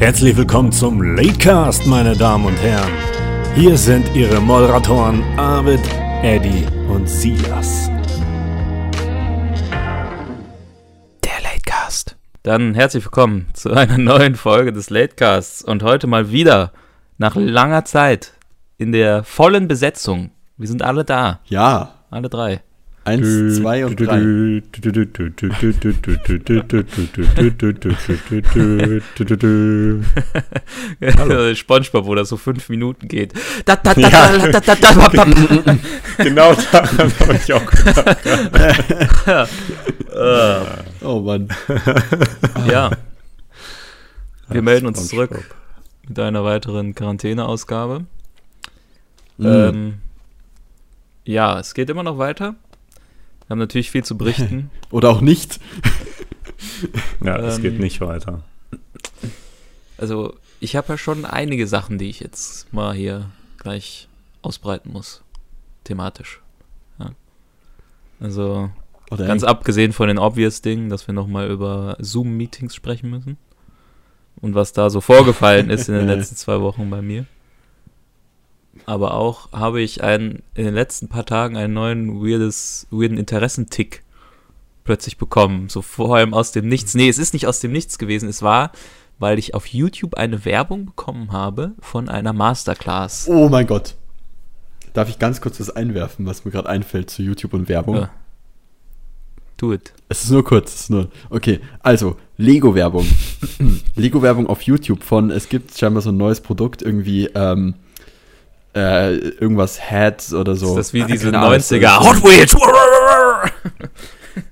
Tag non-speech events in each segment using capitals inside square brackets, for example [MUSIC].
Herzlich willkommen zum Latecast, meine Damen und Herren. Hier sind Ihre Moderatoren Arvid, Eddie und Silas. Der Latecast. Dann herzlich willkommen zu einer neuen Folge des Latecasts und heute mal wieder nach langer Zeit in der vollen Besetzung. Wir sind alle da, Ja, alle drei. Eins, zwei und drei. Spongebob, wo das so fünf Minuten geht. Genau daran habe ich auch gedacht. oh Mann. ja. Wir melden uns zurück mit einer weiteren Quarantäneausgabe. Ja, es geht immer noch weiter. Wir haben natürlich viel zu berichten. [LAUGHS] Oder auch nicht. [LAUGHS] Ja, es Ähm, geht nicht weiter. Also, ich habe ja schon einige Sachen, die ich jetzt mal hier gleich ausbreiten muss. Thematisch. Ja. Also, Oder ganz abgesehen von den obvious Dingen, dass wir nochmal über Zoom-Meetings sprechen müssen. Und was da so vorgefallen ist in den [LAUGHS] letzten zwei Wochen bei mir. Aber auch habe ich einen, in den letzten paar Tagen einen neuen weirdes, weirden Interessentick plötzlich bekommen. So vor allem aus dem Nichts. Nee, es ist nicht aus dem Nichts gewesen. Es war, weil ich auf YouTube eine Werbung bekommen habe von einer Masterclass. Oh mein Gott. Darf ich ganz kurz was einwerfen, was mir gerade einfällt zu YouTube und Werbung? Ja. Do it. Es ist nur kurz. Es ist nur, okay, also Lego-Werbung. [CLEARS THROAT] Lego-Werbung auf YouTube von, es gibt scheinbar so ein neues Produkt, irgendwie, ähm, äh, irgendwas Hats oder so. Ist das wie diese Ahnung, es 90er ist- Hot Wheels? [LAUGHS]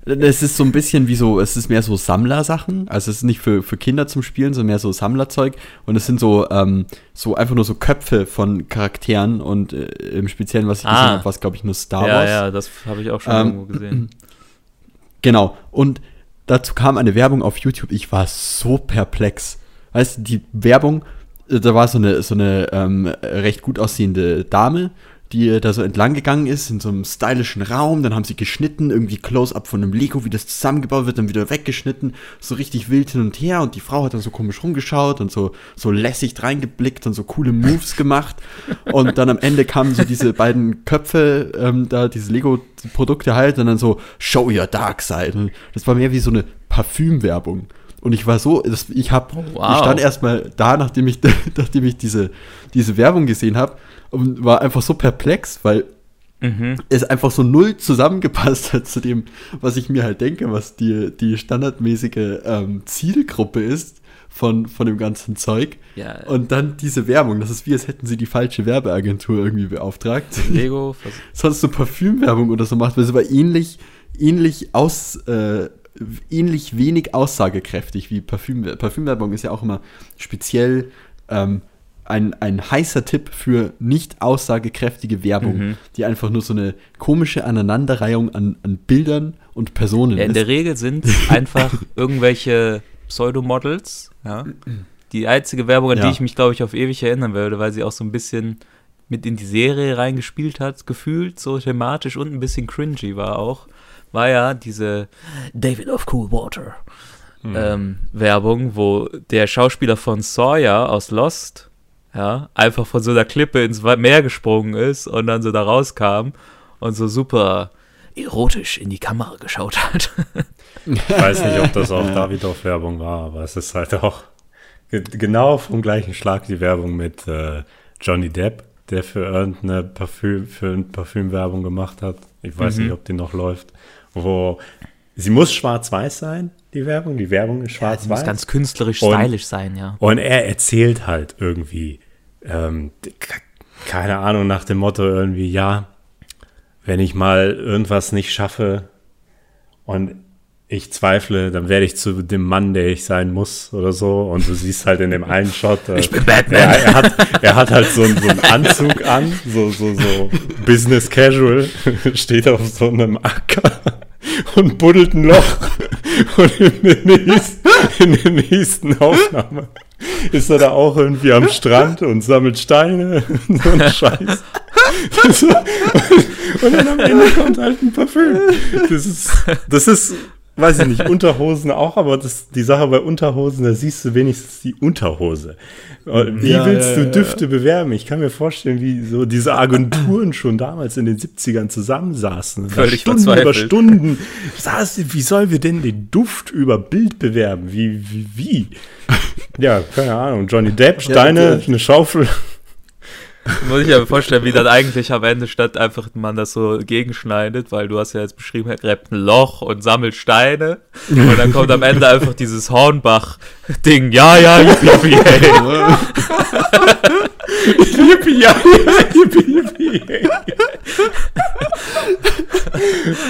Es ist so ein bisschen wie so, es ist mehr so Sammlersachen. Also es ist nicht für, für Kinder zum Spielen, sondern mehr so Sammlerzeug. Und es sind so, ähm, so einfach nur so Köpfe von Charakteren und äh, im Speziellen, was ich Ah. gesehen habe, war es, glaube ich, nur Star Ja, Wars. ja, das habe ich auch schon Ähm, irgendwo gesehen. [CLEARS THROAT] Genau. Und dazu kam eine Werbung auf YouTube. Ich war so perplex. Weißt du, die Werbung, da war so eine, so eine ähm, recht gut aussehende Dame, die äh, da so entlang gegangen ist in so einem stylischen Raum. Dann haben sie geschnitten, irgendwie Close-up von einem Lego, wie das zusammengebaut wird, dann wieder weggeschnitten. So richtig wild hin und her. Und die Frau hat dann so komisch rumgeschaut und so, so lässig reingeblickt und so coole Moves gemacht. Und dann am Ende kamen so diese beiden Köpfe, ähm, da diese Lego-Produkte halt, und dann so, show your dark side. Und das war mehr wie so eine Parfümwerbung. Und ich war so, ich habe, Wow. ich stand erstmal da, nachdem ich, [LAUGHS] nachdem ich diese, diese Werbung gesehen habe und war einfach so perplex, weil Mhm. es einfach so null zusammengepasst hat zu dem, was ich mir halt denke, was die, die standardmäßige ähm, Zielgruppe ist von, von dem ganzen Zeug. Ja, Und dann diese Werbung, das ist wie, als hätten sie die falsche Werbeagentur irgendwie beauftragt. Lego, [LAUGHS] Sonst so Parfümwerbung oder so macht, weil es war ähnlich, ähnlich aus, äh, ähnlich wenig aussagekräftig wie Parfüm. Parfümwerbung ist ja auch immer speziell ähm, ein, ein heißer Tipp für nicht aussagekräftige Werbung, Mhm. die einfach nur so eine komische Aneinanderreihung an, an Bildern und Personen ja, in der ist. Regel sind [LAUGHS] einfach irgendwelche Pseudomodels, ja. Die einzige Werbung, an die Ja. ich mich, glaube ich, auf ewig erinnern werde, weil sie auch so ein bisschen mit in die Serie reingespielt hat, gefühlt, so thematisch und ein bisschen cringy war auch, war ja diese David of Coolwater ähm, Werbung, wo der Schauspieler von Sawyer aus Lost, ja, einfach von so einer Klippe ins Meer gesprungen ist und dann so da rauskam und so super erotisch in die Kamera geschaut hat. Ich weiß nicht, ob das auch Davidoff-Werbung war, aber es ist halt auch ge genau vom gleichen Schlag die Werbung mit äh, Johnny Depp, der für irgendeine Parfüm, für eine Parfümwerbung gemacht hat. Ich weiß Mhm. nicht, ob die noch läuft. Wo sie muss schwarz-weiß sein, die Werbung. Die Werbung ist schwarz-weiß. muss ganz künstlerisch, Und- stylisch sein, ja. Und er erzählt halt irgendwie, ähm, keine Ahnung, nach dem Motto irgendwie, ja, wenn ich mal irgendwas nicht schaffe und ich zweifle, dann werde ich zu dem Mann, der ich sein muss oder so. Und du siehst halt in dem einen Shot, äh, Ich bin Batman. Er, er, hat, er hat halt so, einen- so einen Anzug an, so, so, so Business Casual, [LAUGHS] steht auf so einem Acker und buddelt ein Loch. Und in der nächsten, in der nächsten Aufnahme ist er da auch irgendwie am Strand und sammelt Steine und so ein Scheiß. [LAUGHS] Und dann am Ende kommt halt ein Parfüm. Das ist, das ist weiß ich nicht, Unterhosen auch, aber das, die Sache bei Unterhosen, da siehst du wenigstens die Unterhose. Wie Ja, willst ja, du ja, Düfte bewerben? Ich kann mir vorstellen, wie so diese Agenturen schon damals in den 70ern zusammensaßen. Völlig Stunden über verzweifelt. Stunden saßen, wie sollen wir denn den Duft über Bild bewerben? Wie, wie, wie? Ja, keine Ahnung. Johnny Depp, Steine, eine Schaufel. Muss ich mir vorstellen, wie dann eigentlich am Ende statt einfach man das so gegenschneidet, weil du hast ja jetzt beschrieben, er gräbt ein Loch und sammelt Steine und dann kommt am Ende einfach dieses Hornbach-Ding. Ja, ja, yippie, hey. Yippie, ja, yippie, yippie, hey.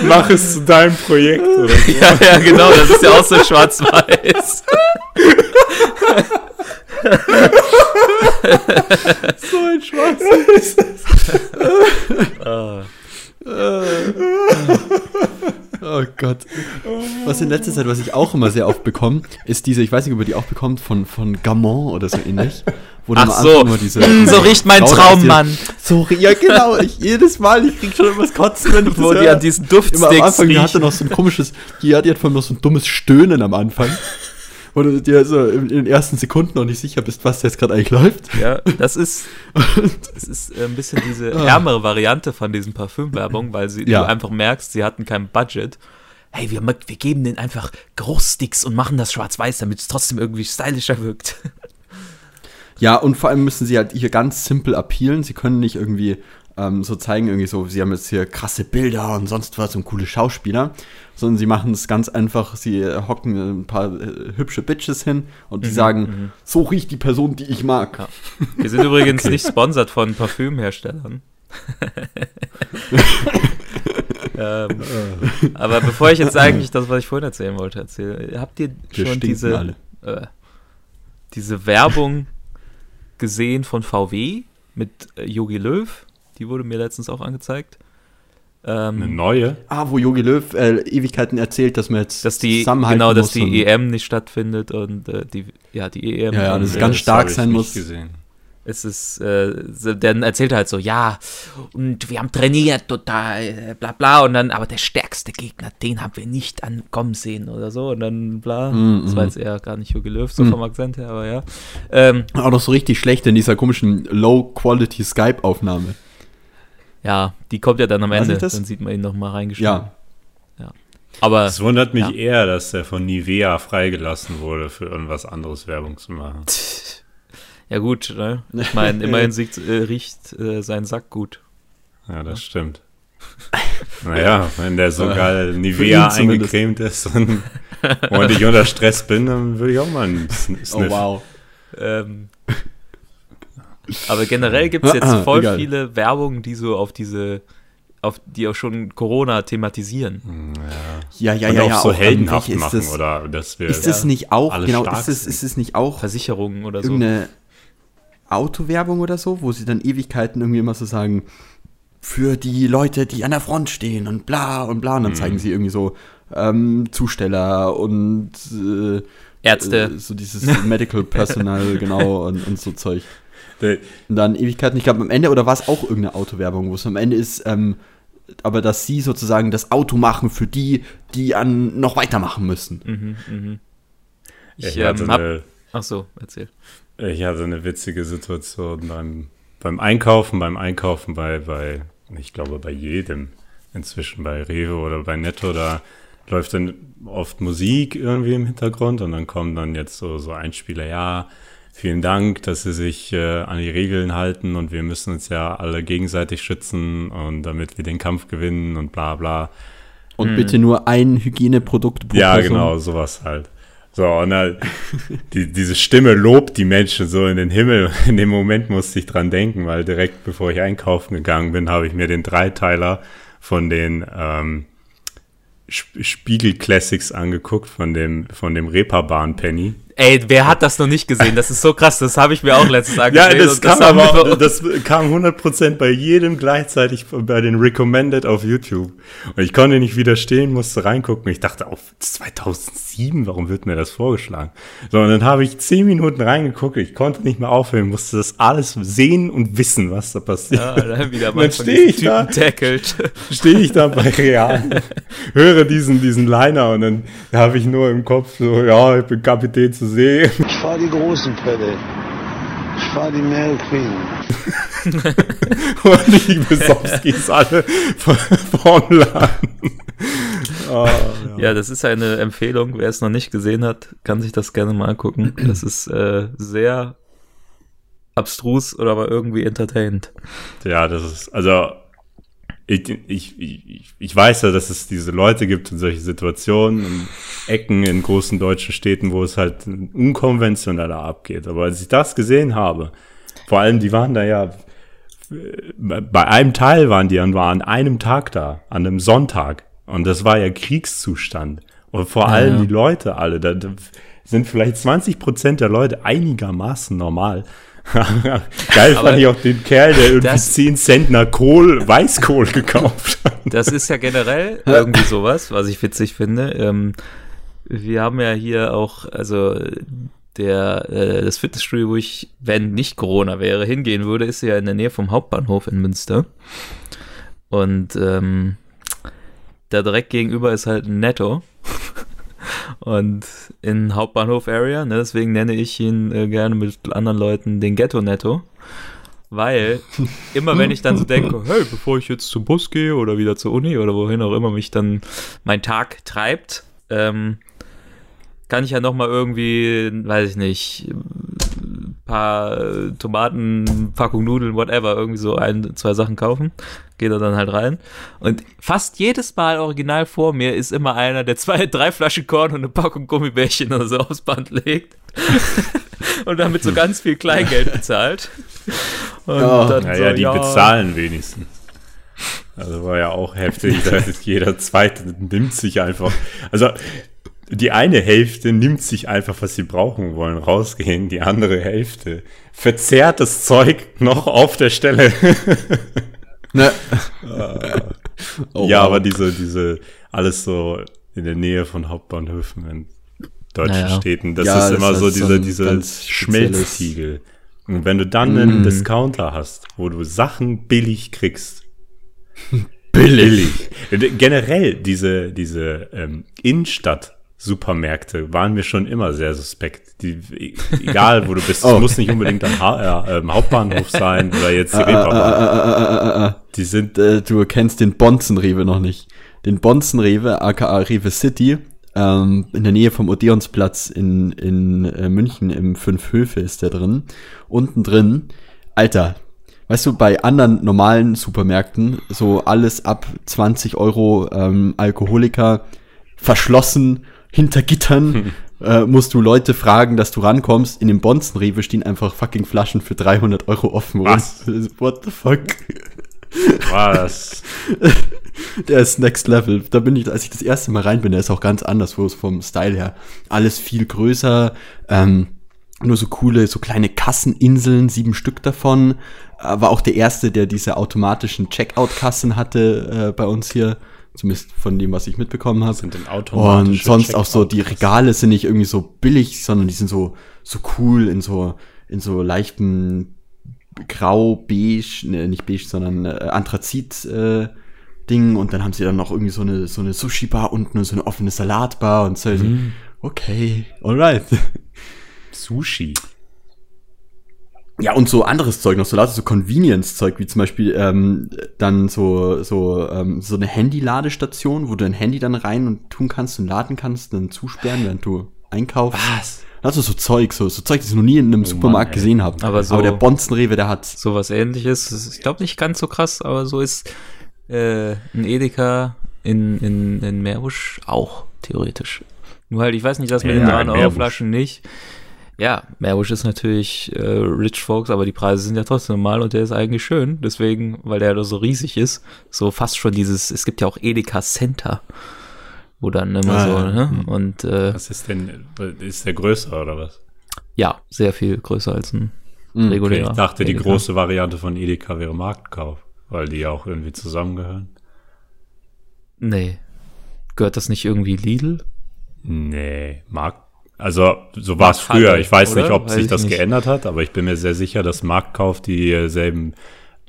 Mach es zu deinem Projekt oder so. Ja, ja, genau, das ist ja auch so schwarz-weiß. [LAUGHS] So ein Schwachsinn. Ah. Oh Gott. Was in letzter Zeit, was ich auch immer sehr oft bekomme, ist diese, ich weiß nicht, ob ihr die auch bekommt, von, von Gamon oder so ähnlich. Wo Ach am so. Immer diese, so riecht mein Frauen Traum, erzählen. Mann. So, ja genau, ich, jedes Mal, ich krieg schon irgendwas kotzen, wenn ich Wo das die an diesen Immer am Duftsticks Anfang, die hatte noch so ein komisches, die hat, die hat vor allem noch so ein dummes Stöhnen am Anfang. Wo du dir so in, den ersten Sekunden noch nicht sicher bist, was jetzt gerade eigentlich läuft. Ja, das ist, das ist äh, ein bisschen diese ärmere Variante von diesen Parfümwerbung, weil sie, Ja. du einfach merkst, sie hatten kein Budget. Hey, wir, wir geben denen einfach Geruchssticks und machen das schwarz-weiß, damit es trotzdem irgendwie stylischer wirkt. [LAUGHS] Ja, und vor allem müssen sie halt hier ganz simpel appealen. Sie können nicht irgendwie ähm, so zeigen, irgendwie so, sie haben jetzt hier krasse Bilder und sonst was und coole Schauspieler, sondern sie machen es ganz einfach, sie äh, hocken ein paar äh, hübsche Bitches hin und die sagen, so riecht die Person, die ich mag. Ja. Wir sind übrigens [LAUGHS] nicht sponsert von Parfümherstellern. [LAUGHS] ähm, [LAUGHS] [LAUGHS] aber bevor ich jetzt eigentlich das, was ich vorhin erzählen wollte, erzähle, habt ihr Wir schon diese, alle. äh, diese Werbung gesehen von VW mit äh, Yogi Löw? Die wurde mir letztens auch angezeigt. Eine Ähm, neue. Ah, wo Jogi Löw äh, Ewigkeiten erzählt, dass man jetzt dass die, zusammenhalten genau, dass muss die EM nicht stattfindet und äh, die, ja, die EM. Ja, ja, und, das ist äh, ganz stark sein muss. Gesehen. Es ist, äh, dann erzählt er halt so, ja, und wir haben trainiert, total, bla bla, und dann, aber der stärkste Gegner, den haben wir nicht ankommen sehen oder so, und dann bla. Mm, das war mm. jetzt eher gar nicht Jogi Löw, so Mm. vom Akzent her, aber ja. Ähm, Auch noch so richtig schlecht in dieser komischen Low-Quality Skype-Aufnahme. ja, die kommt ja dann am Weiß Ende, dann sieht man ihn nochmal reingeschrieben. Ja. Aber, Es wundert mich Ja. eher, dass der von Nivea freigelassen wurde, für irgendwas anderes Werbung zu machen. [LAUGHS] ja gut, ne? Ich meine, [LAUGHS] immerhin sieht, äh, riecht äh, sein Sack gut. Ja, das stimmt. [LAUGHS] Naja, wenn der so geil für Nivea eingecremt ist und, [LAUGHS] und ich unter Stress bin, dann würde ich auch mal einen Sn- Oh, Sniff. wow. Ähm, aber generell gibt es jetzt Ah, voll egal. viele Werbungen, die so auf diese, auf die auch schon Corona thematisieren. Ja, ja, und ja, auch ja. so ähm, heldenhaft machen, ist das, oder dass wir. Ist das nicht auch, genau, ist es, ist es nicht auch Versicherungen oder so. irgendeine Autowerbung oder so, wo sie dann Ewigkeiten irgendwie immer so sagen, für die Leute, die an der Front stehen und bla und bla. Und Mhm. dann zeigen sie irgendwie so ähm, Zusteller und äh, Ärzte. äh, so dieses Medical Personal, [LAUGHS] genau, und, und so Zeug. Und dann Ewigkeiten, ich glaube am Ende, oder war es auch irgendeine Autowerbung, wo es am Ende ist, ähm, aber dass sie sozusagen das Auto machen für die, die an noch weitermachen müssen. Mhm, mhm. Ich Ich hatte, ähm, hab, eine, ach so, erzähl. ich hatte eine witzige Situation beim, beim Einkaufen, beim Einkaufen bei, bei, ich glaube, bei jedem inzwischen, bei Rewe oder bei Netto, da läuft dann oft Musik irgendwie im Hintergrund und dann kommen dann jetzt so, so Einspieler, ja, vielen Dank, dass Sie sich äh, an die Regeln halten und wir müssen uns ja alle gegenseitig schützen und damit wir den Kampf gewinnen und bla bla. Und bitte nur ein Hygieneprodukt pro Ja, Person. genau, sowas halt. So, und dann, die, diese Stimme lobt die Menschen so in den Himmel. [LAUGHS] In dem Moment musste ich dran denken, weil direkt bevor ich einkaufen gegangen bin, habe ich mir den Dreiteiler von den ähm, Sp- Spiegel Classics angeguckt, von dem, von dem Reeperbahn Penny. Ey, wer hat das noch nicht gesehen? Das ist so krass, das habe ich mir auch letztes Mal Ja, angesehen. das kam aber, das kam 100% bei jedem gleichzeitig bei den Recommended auf YouTube. Und ich konnte nicht widerstehen, musste reingucken. Ich dachte, auf 2007, warum wird mir das vorgeschlagen? So, und dann habe ich 10 Minuten reingeguckt, ich konnte nicht mehr aufhören, musste das alles sehen und wissen, was da passiert. ja, dann wieder mal dann von stehe ich da, [LAUGHS] stehe ich da bei Real, höre diesen, diesen Liner und dann habe ich nur im Kopf so, ja, ich bin Kapitän zu See. Ich fahre die großen Pferde. Ich fahre die Mary Queen. [LAUGHS] Und die Besowskis alle vorm Laden. Oh, Ja, das ist eine Empfehlung. Wer es noch nicht gesehen hat, kann sich das gerne mal angucken. Das ist äh, sehr abstrus oder aber irgendwie entertainend. ja, das ist, also, ich, ich, ich, ich weiß ja, dass es diese Leute gibt in solche Situationen und Ecken in großen deutschen Städten, wo es halt unkonventioneller abgeht. Aber als ich das gesehen habe, vor allem, die waren da ja, bei einem Teil waren die an, war an einem Tag da, an einem Sonntag. Und das war ja Kriegszustand. Und vor allem ja. die Leute alle, da, da sind vielleicht 20 Prozent der Leute einigermaßen normal. [LAUGHS] Geil Aber fand ich auch den Kerl, der irgendwie das- 10 Zentner Kohl, Weißkohl gekauft hat. Das ist ja generell [LAUGHS] irgendwie sowas, was ich witzig finde. Ähm, wir haben ja hier auch, also der, äh, das Fitnessstudio, wo ich, wenn nicht Corona wäre, hingehen würde, ist ja in der Nähe vom Hauptbahnhof in Münster. Und ähm, da direkt gegenüber ist halt ein Netto. [LAUGHS] Und in Hauptbahnhof-Area, ne, deswegen nenne ich ihn äh, gerne mit anderen Leuten den Ghetto-Netto. Weil [LAUGHS] immer wenn ich dann so denke, hey, bevor ich jetzt zum Bus gehe oder wieder zur Uni oder wohin auch immer mich dann mein Tag treibt, ähm, kann ich ja noch mal irgendwie, weiß ich nicht, paar äh, Tomaten, Packung Nudeln, whatever, irgendwie so ein, zwei Sachen kaufen. Geht er dann halt rein. Und fast jedes Mal original vor mir ist immer einer, der zwei, [LAUGHS] drei Flaschen Korn und eine Packung Gummibärchen oder so aufs Band legt. [LAUGHS] und damit so ganz viel Kleingeld [LAUGHS] bezahlt. Und Ja. dann Naja, so, die ja, bezahlen wenigstens. Also war ja auch heftig, da ist jeder zweite nimmt sich einfach. Also die eine Hälfte nimmt sich einfach, was sie brauchen wollen, rausgehen. Die andere Hälfte verzehrt das Zeug noch auf der Stelle. [LAUGHS] Ne? Oh, ja, wow. aber diese, diese, alles so in der Nähe von Hauptbahnhöfen in deutschen Naja. Städten, das Ja, ist das immer so so diese, ein diese ganz spezielles- Schmelztiegel. Und wenn du dann einen Discounter hast, wo du Sachen billig kriegst, [LAUGHS] billig. Generell diese, diese ähm, Innenstadt-Supermärkte waren mir schon immer sehr suspekt. Die, e- egal wo du bist, [LAUGHS] Oh. es muss nicht unbedingt am ha äh, Hauptbahnhof sein oder jetzt die äh, äh, äh, äh. Die sind äh, du kennst den Bonzenrewe noch nicht. Den Bonzenrewe, aka Rewe City, ähm, in der Nähe vom Odeonsplatz in, in äh, München im Fünf Höfe ist der drin. Unten drin, Alter, weißt du, bei anderen normalen Supermärkten, so alles ab 20 Euro ähm, Alkoholiker, verschlossen, hinter Gittern, äh, musst du Leute fragen, dass du rankommst. In dem Bonzenrewe stehen einfach fucking Flaschen für 300 Euro offen. Was? What the fuck? was? [LAUGHS] Der ist next level. Da bin ich, als ich das erste Mal rein bin, der ist auch ganz anders wo es vom Style her. Alles viel größer, ähm, nur so coole, so kleine Kasseninseln, sieben Stück davon. Äh, War auch der erste, der diese automatischen Checkout-Kassen hatte äh, bei uns hier. Zumindest von dem, was ich mitbekommen habe. Sind automatische Und sonst auch so, die? Regale sind nicht irgendwie so billig, sondern die sind so, so cool in so, in so leichten grau, beige, ne, nicht beige, sondern äh, Anthrazit, äh, Ding und dann haben sie dann noch irgendwie so eine, so eine Sushi-Bar unten und so eine offene Salatbar und so. Mhm. Okay, alright. [LAUGHS] Sushi. Ja, und so anderes Zeug noch, so lauter so Convenience-Zeug, wie zum Beispiel ähm, dann so, so, ähm, so eine Handy-Ladestation, wo du dein Handy dann rein und tun kannst und laden kannst, dann zusperren, während du einkaufst. Was? Also so Zeug, so, so Zeug, das ich noch nie in einem Supermarkt Mann, gesehen habe. Aber so- aber der Bonzenrewe, der hat sowas ähnliches. Ich glaube nicht ganz so krass, aber so ist äh, ein Edeka in, in, in Meerbusch auch, theoretisch. Nur halt, ich weiß nicht, das mit Ja, den in 3 Euro. Flaschen nicht. Ja, Meerbusch ist natürlich äh, Rich Folks, aber die Preise sind ja trotzdem normal und der ist eigentlich schön. Deswegen, weil der da so riesig ist, so fast schon dieses, es gibt ja auch Edeka Center. wo dann immer Ah, so, ja. ne? Hm. Und äh, Was ist denn, ist der größer oder was? ja, sehr viel größer als ein Mhm, Okay, regulärer. ich dachte, die Edeka. große Variante von Edeka wäre Marktkauf, weil die ja auch irgendwie zusammengehören. Nee. Gehört das nicht irgendwie Lidl? Nee, Markt. Also, so war es früher. Ich weiß nicht, oder? ob Weiß sich ich das nicht. geändert hat, aber ich bin mir sehr sicher, dass Marktkauf dieselben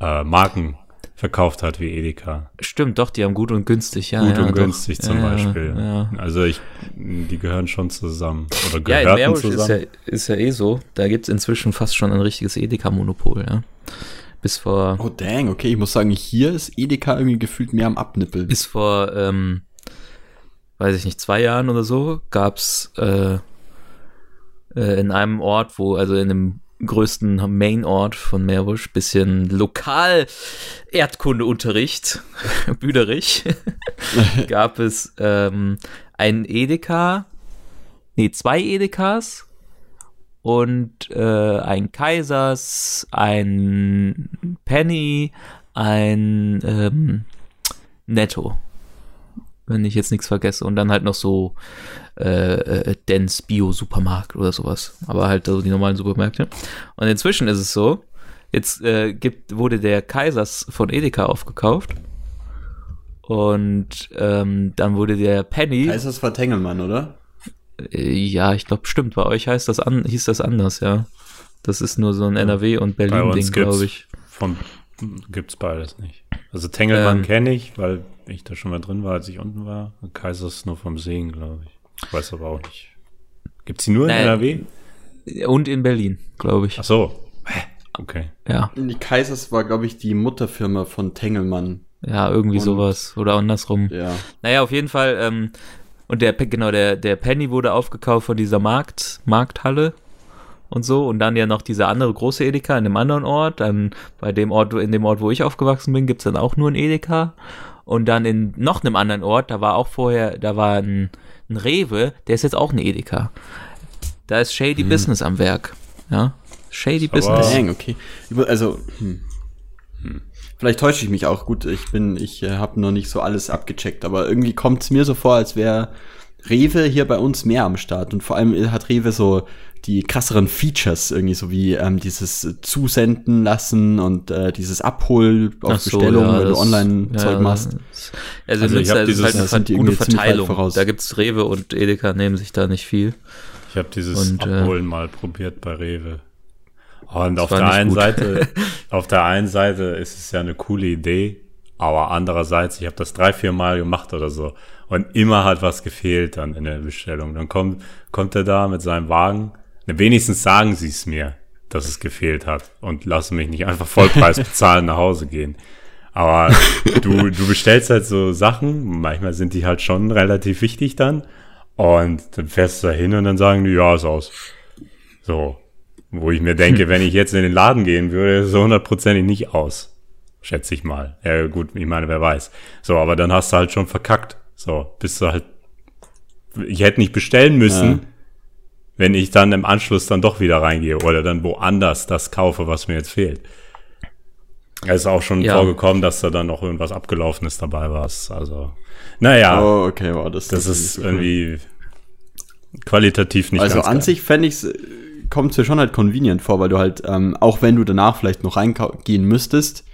äh, Marken verkauft hat wie Edeka. Stimmt, doch, die haben gut und günstig, ja. Gut ja, und doch. günstig zum ja, Beispiel. Ja. Also ich, die gehören schon zusammen. Oder Ja, in gehörten Meerbusch ist zusammen. ja, ist ja eh so. Da gibt's inzwischen fast schon ein richtiges Edeka-Monopol, ja. Bis vor, Oh dang, okay, ich muss sagen, hier ist Edeka irgendwie gefühlt mehr am Abnippeln. bis vor, ähm, weiß ich nicht, zwei Jahren oder so, gab's äh, äh, in einem Ort, wo, also in dem größten Main-Ort von Meerbusch, bisschen lokal Erdkundeunterricht, [LAUGHS] Büderich, [LAUGHS] gab es ähm, ein Edeka, nee, zwei Edekas und äh, ein Kaisers, ein Penny, ein ähm, Netto. Wenn ich jetzt nichts vergesse. Und dann halt noch so äh, äh, Dens Bio-Supermarkt oder sowas. Aber halt so die normalen Supermärkte. Und inzwischen ist es so, jetzt äh, gibt, wurde der Kaisers von Edeka aufgekauft. Und ähm, dann wurde der Penny. Heißt das war Tengelmann, oder? Äh, Ja, ich glaube, stimmt. Bei euch heißt das an, hieß das anders, ja. Das ist nur so ein NRW und Berlin-Ding, glaube ich. von gibt's beides nicht. Also Tengelmann Ähm. kenne ich, weil ich da schon mal drin war, als ich unten war. Und Kaisers nur vom Sehen, glaube ich. Ich weiß aber auch nicht. Gibt's die nur in Nein. NRW? Und in Berlin, glaube ich. Ach so. Hä? Okay. Ja, Die Kaisers war, glaube ich, die Mutterfirma von Tengelmann. ja, irgendwie Und- sowas. Oder andersrum. Ja. Naja, auf jeden Fall, ähm, und der, genau, der, der Penny wurde aufgekauft von dieser Markt, Markthalle und so. Und dann ja noch dieser andere große Edeka in dem anderen Ort. Dann bei dem Ort, in dem Ort, wo ich aufgewachsen bin, gibt's dann auch nur ein Edeka. Und dann in noch einem anderen Ort, da war auch vorher, da war ein, ein Rewe, der ist jetzt auch ein Edeka. Da ist Shady Business am Werk. Ja. Shady Aber- Business. Dang, okay. Also, hm. Vielleicht täusche ich mich auch. Gut, ich bin, ich äh, habe noch nicht so alles abgecheckt, aber irgendwie kommt es mir so vor, als wäre Rewe hier bei uns mehr am Start. Und vor allem hat Rewe so die krasseren Features, irgendwie so wie ähm, dieses äh, Zusenden lassen und äh, dieses Abhol auf so, Bestellung, ja, wenn du Online-Zeug ja, machst. Also, Also ich Münster hab ist es dieses- halt eine das sind gute Verteilung. voraus. Da gibt's Rewe und Edeka nehmen sich da nicht viel. Ich habe dieses Und, äh, Abholen mal probiert bei Rewe. Und auf der einen gut. Seite, [LAUGHS] auf der einen Seite ist es ja eine coole Idee, aber andererseits, ich habe das drei, vier Mal gemacht oder so. Und immer hat was gefehlt dann in der Bestellung. Dann kommt, kommt er da mit seinem Wagen. Na, wenigstens sagen sie es mir, dass es gefehlt hat und lassen mich nicht einfach Vollpreis [LAUGHS] bezahlen nach Hause gehen. Aber du, du bestellst halt so Sachen, manchmal sind die halt schon relativ wichtig dann. Und dann fährst du da hin und dann sagen die, ja, ist aus. So. Wo ich mir denke, wenn ich jetzt in den Laden gehen würde, ist es so hundertprozentig nicht aus. Schätze ich mal. Ja, gut, ich meine, wer weiß. So, aber dann hast du halt schon verkackt. So, bist du halt. Ich hätte nicht bestellen müssen, Ja. wenn ich dann im Anschluss dann doch wieder reingehe oder dann woanders das kaufe, was mir jetzt fehlt. Es ist auch schon Ja. vorgekommen, dass da dann noch irgendwas Abgelaufenes dabei war. Also, naja, Oh, okay, wow, das, das ist so cool. irgendwie qualitativ nicht Also an sich fände ich kommt es mir schon halt convenient vor, weil du halt, ähm, auch wenn du danach vielleicht noch reingehen müsstest,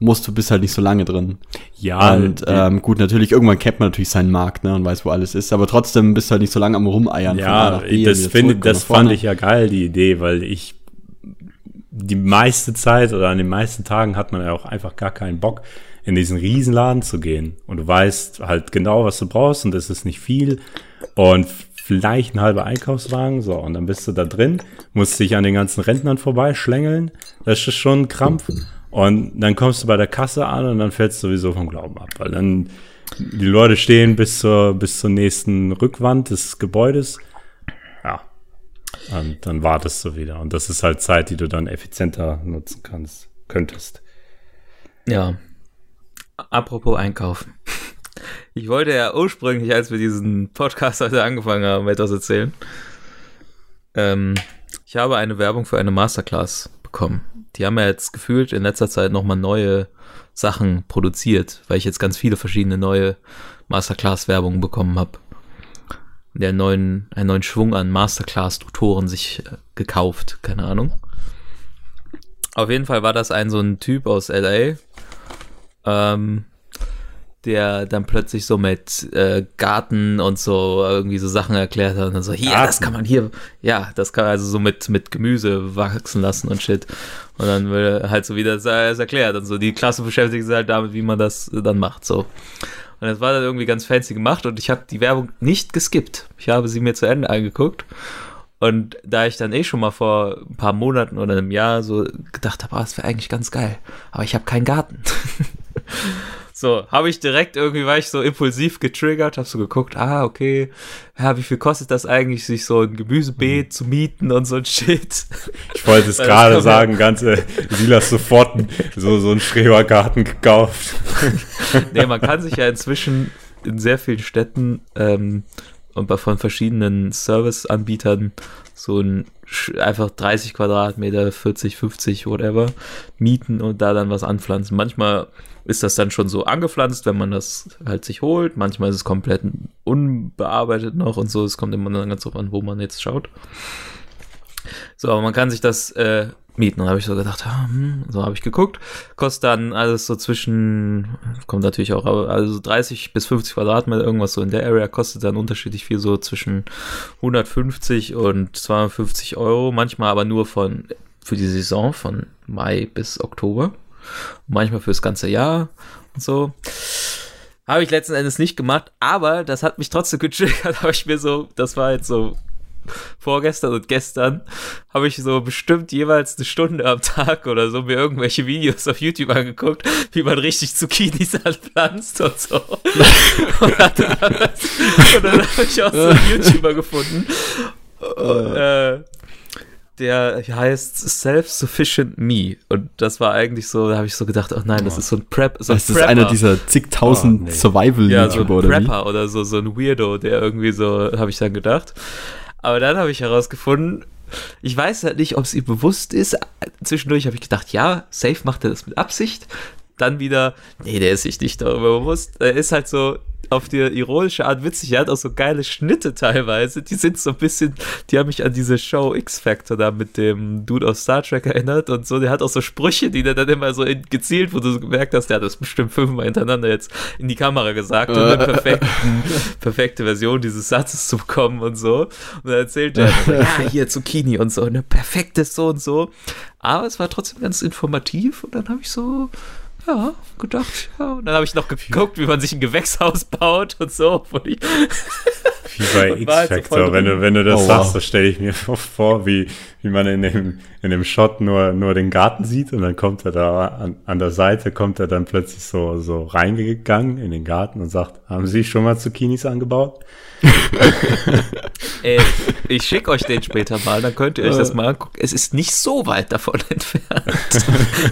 musst du bist halt nicht so lange drin. Ja, und ähm, gut, natürlich, irgendwann kennt man natürlich seinen Markt, ne, und weiß, wo alles ist, aber trotzdem bist du halt nicht so lange am Rumeiern. Ja, B, das und das fand ich ja geil, die Idee, weil ich die meiste Zeit oder an den meisten Tagen hat man ja auch einfach gar keinen Bock, in diesen Riesenladen zu gehen. Und du weißt halt genau, was du brauchst und es ist nicht viel und vielleicht ein halber Einkaufswagen, so, und dann bist du da drin, musst dich an den ganzen Rentnern vorbeischlängeln, das ist schon ein Krampf. Und dann kommst du bei der Kasse an und dann fällst du sowieso vom Glauben ab, weil dann die Leute stehen bis zur, bis zur nächsten Rückwand des Gebäudes. Ja. Und dann wartest du wieder. Und das ist halt Zeit, die du dann effizienter nutzen kannst, könntest. Ja. Apropos Einkaufen. Ich wollte ja ursprünglich, als wir diesen Podcast heute angefangen haben, etwas erzählen. Ähm, ich habe eine Werbung für eine Masterclass bekommen. Die haben ja jetzt gefühlt in letzter Zeit nochmal neue Sachen produziert, weil ich jetzt ganz viele verschiedene neue Masterclass-Werbungen bekommen habe. Der neuen, einen neuen Schwung an Masterclass-Tutoren sich äh, gekauft, keine Ahnung. Auf jeden Fall war das ein so ein Typ aus LA, ähm, der dann plötzlich so mit äh, Garten und so irgendwie so Sachen erklärt hat und dann so, hier, Garten? das kann man hier, ja, das kann also so mit, mit Gemüse wachsen lassen und shit. Und dann er halt so wieder es erklärt und so. Die Klasse beschäftigt sich halt damit, wie man das dann macht, so. Und das war dann irgendwie ganz fancy gemacht und ich habe die Werbung nicht geskippt. Ich habe sie mir zu Ende angeguckt. Und da ich dann eh schon mal vor ein paar Monaten oder einem Jahr so gedacht habe, ah, das wäre eigentlich ganz geil, aber ich habe keinen Garten. [LAUGHS] so, habe ich direkt irgendwie, war ich so impulsiv getriggert, habe so geguckt, ah, okay, ja, wie viel kostet das eigentlich, sich so ein Gemüsebeet zu mieten und so ein Shit. Ich wollte es gerade sagen, ganze Silas sofort so, so einen Schrebergarten gekauft. [LAUGHS] nee, man kann sich ja inzwischen in sehr vielen Städten ähm, und bei- von verschiedenen Serviceanbietern so ein einfach 30 Quadratmeter, 40, 50, whatever, mieten und da dann was anpflanzen. Manchmal ist das dann schon so angepflanzt, wenn man das halt sich holt. Manchmal ist es komplett unbearbeitet noch und so. Es kommt immer dann ganz drauf an, wo man jetzt schaut. So, aber man kann sich das äh, mieten. Und da habe ich so gedacht, ah, hm, so habe ich geguckt. Kostet dann alles so zwischen, kommt natürlich auch, also 30 bis 50 Quadratmeter, irgendwas so in der Area, kostet dann unterschiedlich viel, so zwischen 150 und 250 Euro. Manchmal aber nur von, für die Saison von Mai bis Oktober. Manchmal fürs ganze Jahr und so. Habe ich letzten Endes nicht gemacht, aber das hat mich trotzdem getriggert, [LAUGHS] habe ich mir so, das war jetzt so vorgestern und gestern, habe ich so bestimmt jeweils eine Stunde am Tag oder so mir irgendwelche Videos auf YouTube angeguckt, wie man richtig Zucchinis anpflanzt und so. [LAUGHS] und, dann, und dann habe ich auch so einen [LAUGHS] YouTuber gefunden, äh, der heißt Self-Sufficient Me. Und das war eigentlich so, da habe ich so gedacht, oh nein, das ist so ein Prep, so ein Das ist einer Prepper. dieser zigtausend Oh, nee. Survival-YouTuber Ja, so ein oder wie? Prepper oder so, so ein Weirdo, der irgendwie so, habe ich dann gedacht. Aber dann habe ich herausgefunden, ich weiß halt nicht, ob es ihm bewusst ist. Zwischendurch habe ich gedacht, ja, safe macht er das mit Absicht. Dann wieder, nee, der ist sich nicht darüber bewusst. Er ist halt so auf die ironische Art witzig. Er hat auch so geile Schnitte teilweise. Die sind so ein bisschen, die haben mich an diese Show X-Factor da mit dem Dude aus Star Trek erinnert und so. Der hat auch so Sprüche, die der dann immer so gezielt, wo du so gemerkt hast, der hat das bestimmt fünfmal hintereinander jetzt in die Kamera gesagt, um eine [LAUGHS] perfekte Version dieses Satzes zu bekommen und so. Und dann erzählt er, so, [LAUGHS] ja, hier Zucchini und so, eine perfektes so und so. Aber es war trotzdem ganz informativ und dann habe ich so, ja, gedacht, ja. Und dann habe ich noch geguckt, wie man sich ein Gewächshaus baut und so. Und ich, Wie bei halt X-Factor. wenn, du, wenn du das Oh, sagst, wow. so stelle ich mir [LAUGHS] vor, wie, wie man in dem, in dem Shot nur, nur den Garten sieht und dann kommt er da an, an der Seite, kommt er dann plötzlich so, so reingegangen in den Garten und sagt, haben Sie schon mal Zucchinis angebaut? [LAUGHS] Ey, ich schicke euch den später mal, dann könnt ihr euch das mal angucken. Es ist nicht so weit davon [LAUGHS] entfernt.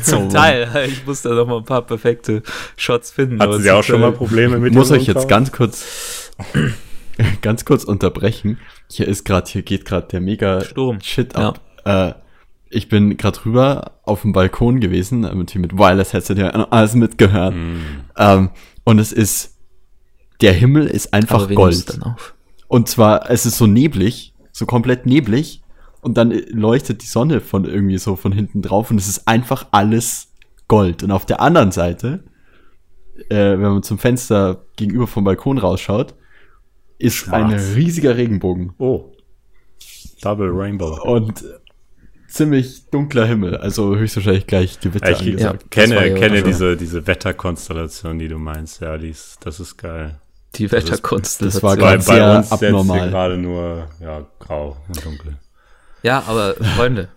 Zum Teil. Ich muss da noch mal ein paar perfekte Shots finden. Hatten es Sie auch schon äh, mal Probleme mit Ich muss dem euch jetzt ganz kurz, [LAUGHS] ganz kurz unterbrechen. Hier ist gerade, hier geht gerade der mega Sturm. Shit ab. Äh, ich bin gerade rüber auf dem Balkon gewesen, äh, mit, mit Wireless Headset, ja, alles mitgehört. Hm. Ähm, und es ist, der Himmel ist einfach Gold. Und zwar, es ist so neblig, so komplett neblig. Und dann äh, leuchtet die Sonne von irgendwie so von hinten drauf und es ist einfach alles Gold. Und auf der anderen Seite, äh, wenn man zum Fenster gegenüber vom Balkon rausschaut, ist Schwarz. ein riesiger Regenbogen Oh. Double Rainbow. und ziemlich dunkler Himmel. Also höchstwahrscheinlich gleich Gewitter ich angesagt. kenne, ja kenne schon- diese, diese Wetterkonstellation, die du meinst. Ja, die ist, das ist geil. Die Das ist- Wetterkonstellation. das war Bei, bei sehr uns abnormal. gerade nur ja, grau und dunkel. Ja, aber Freunde,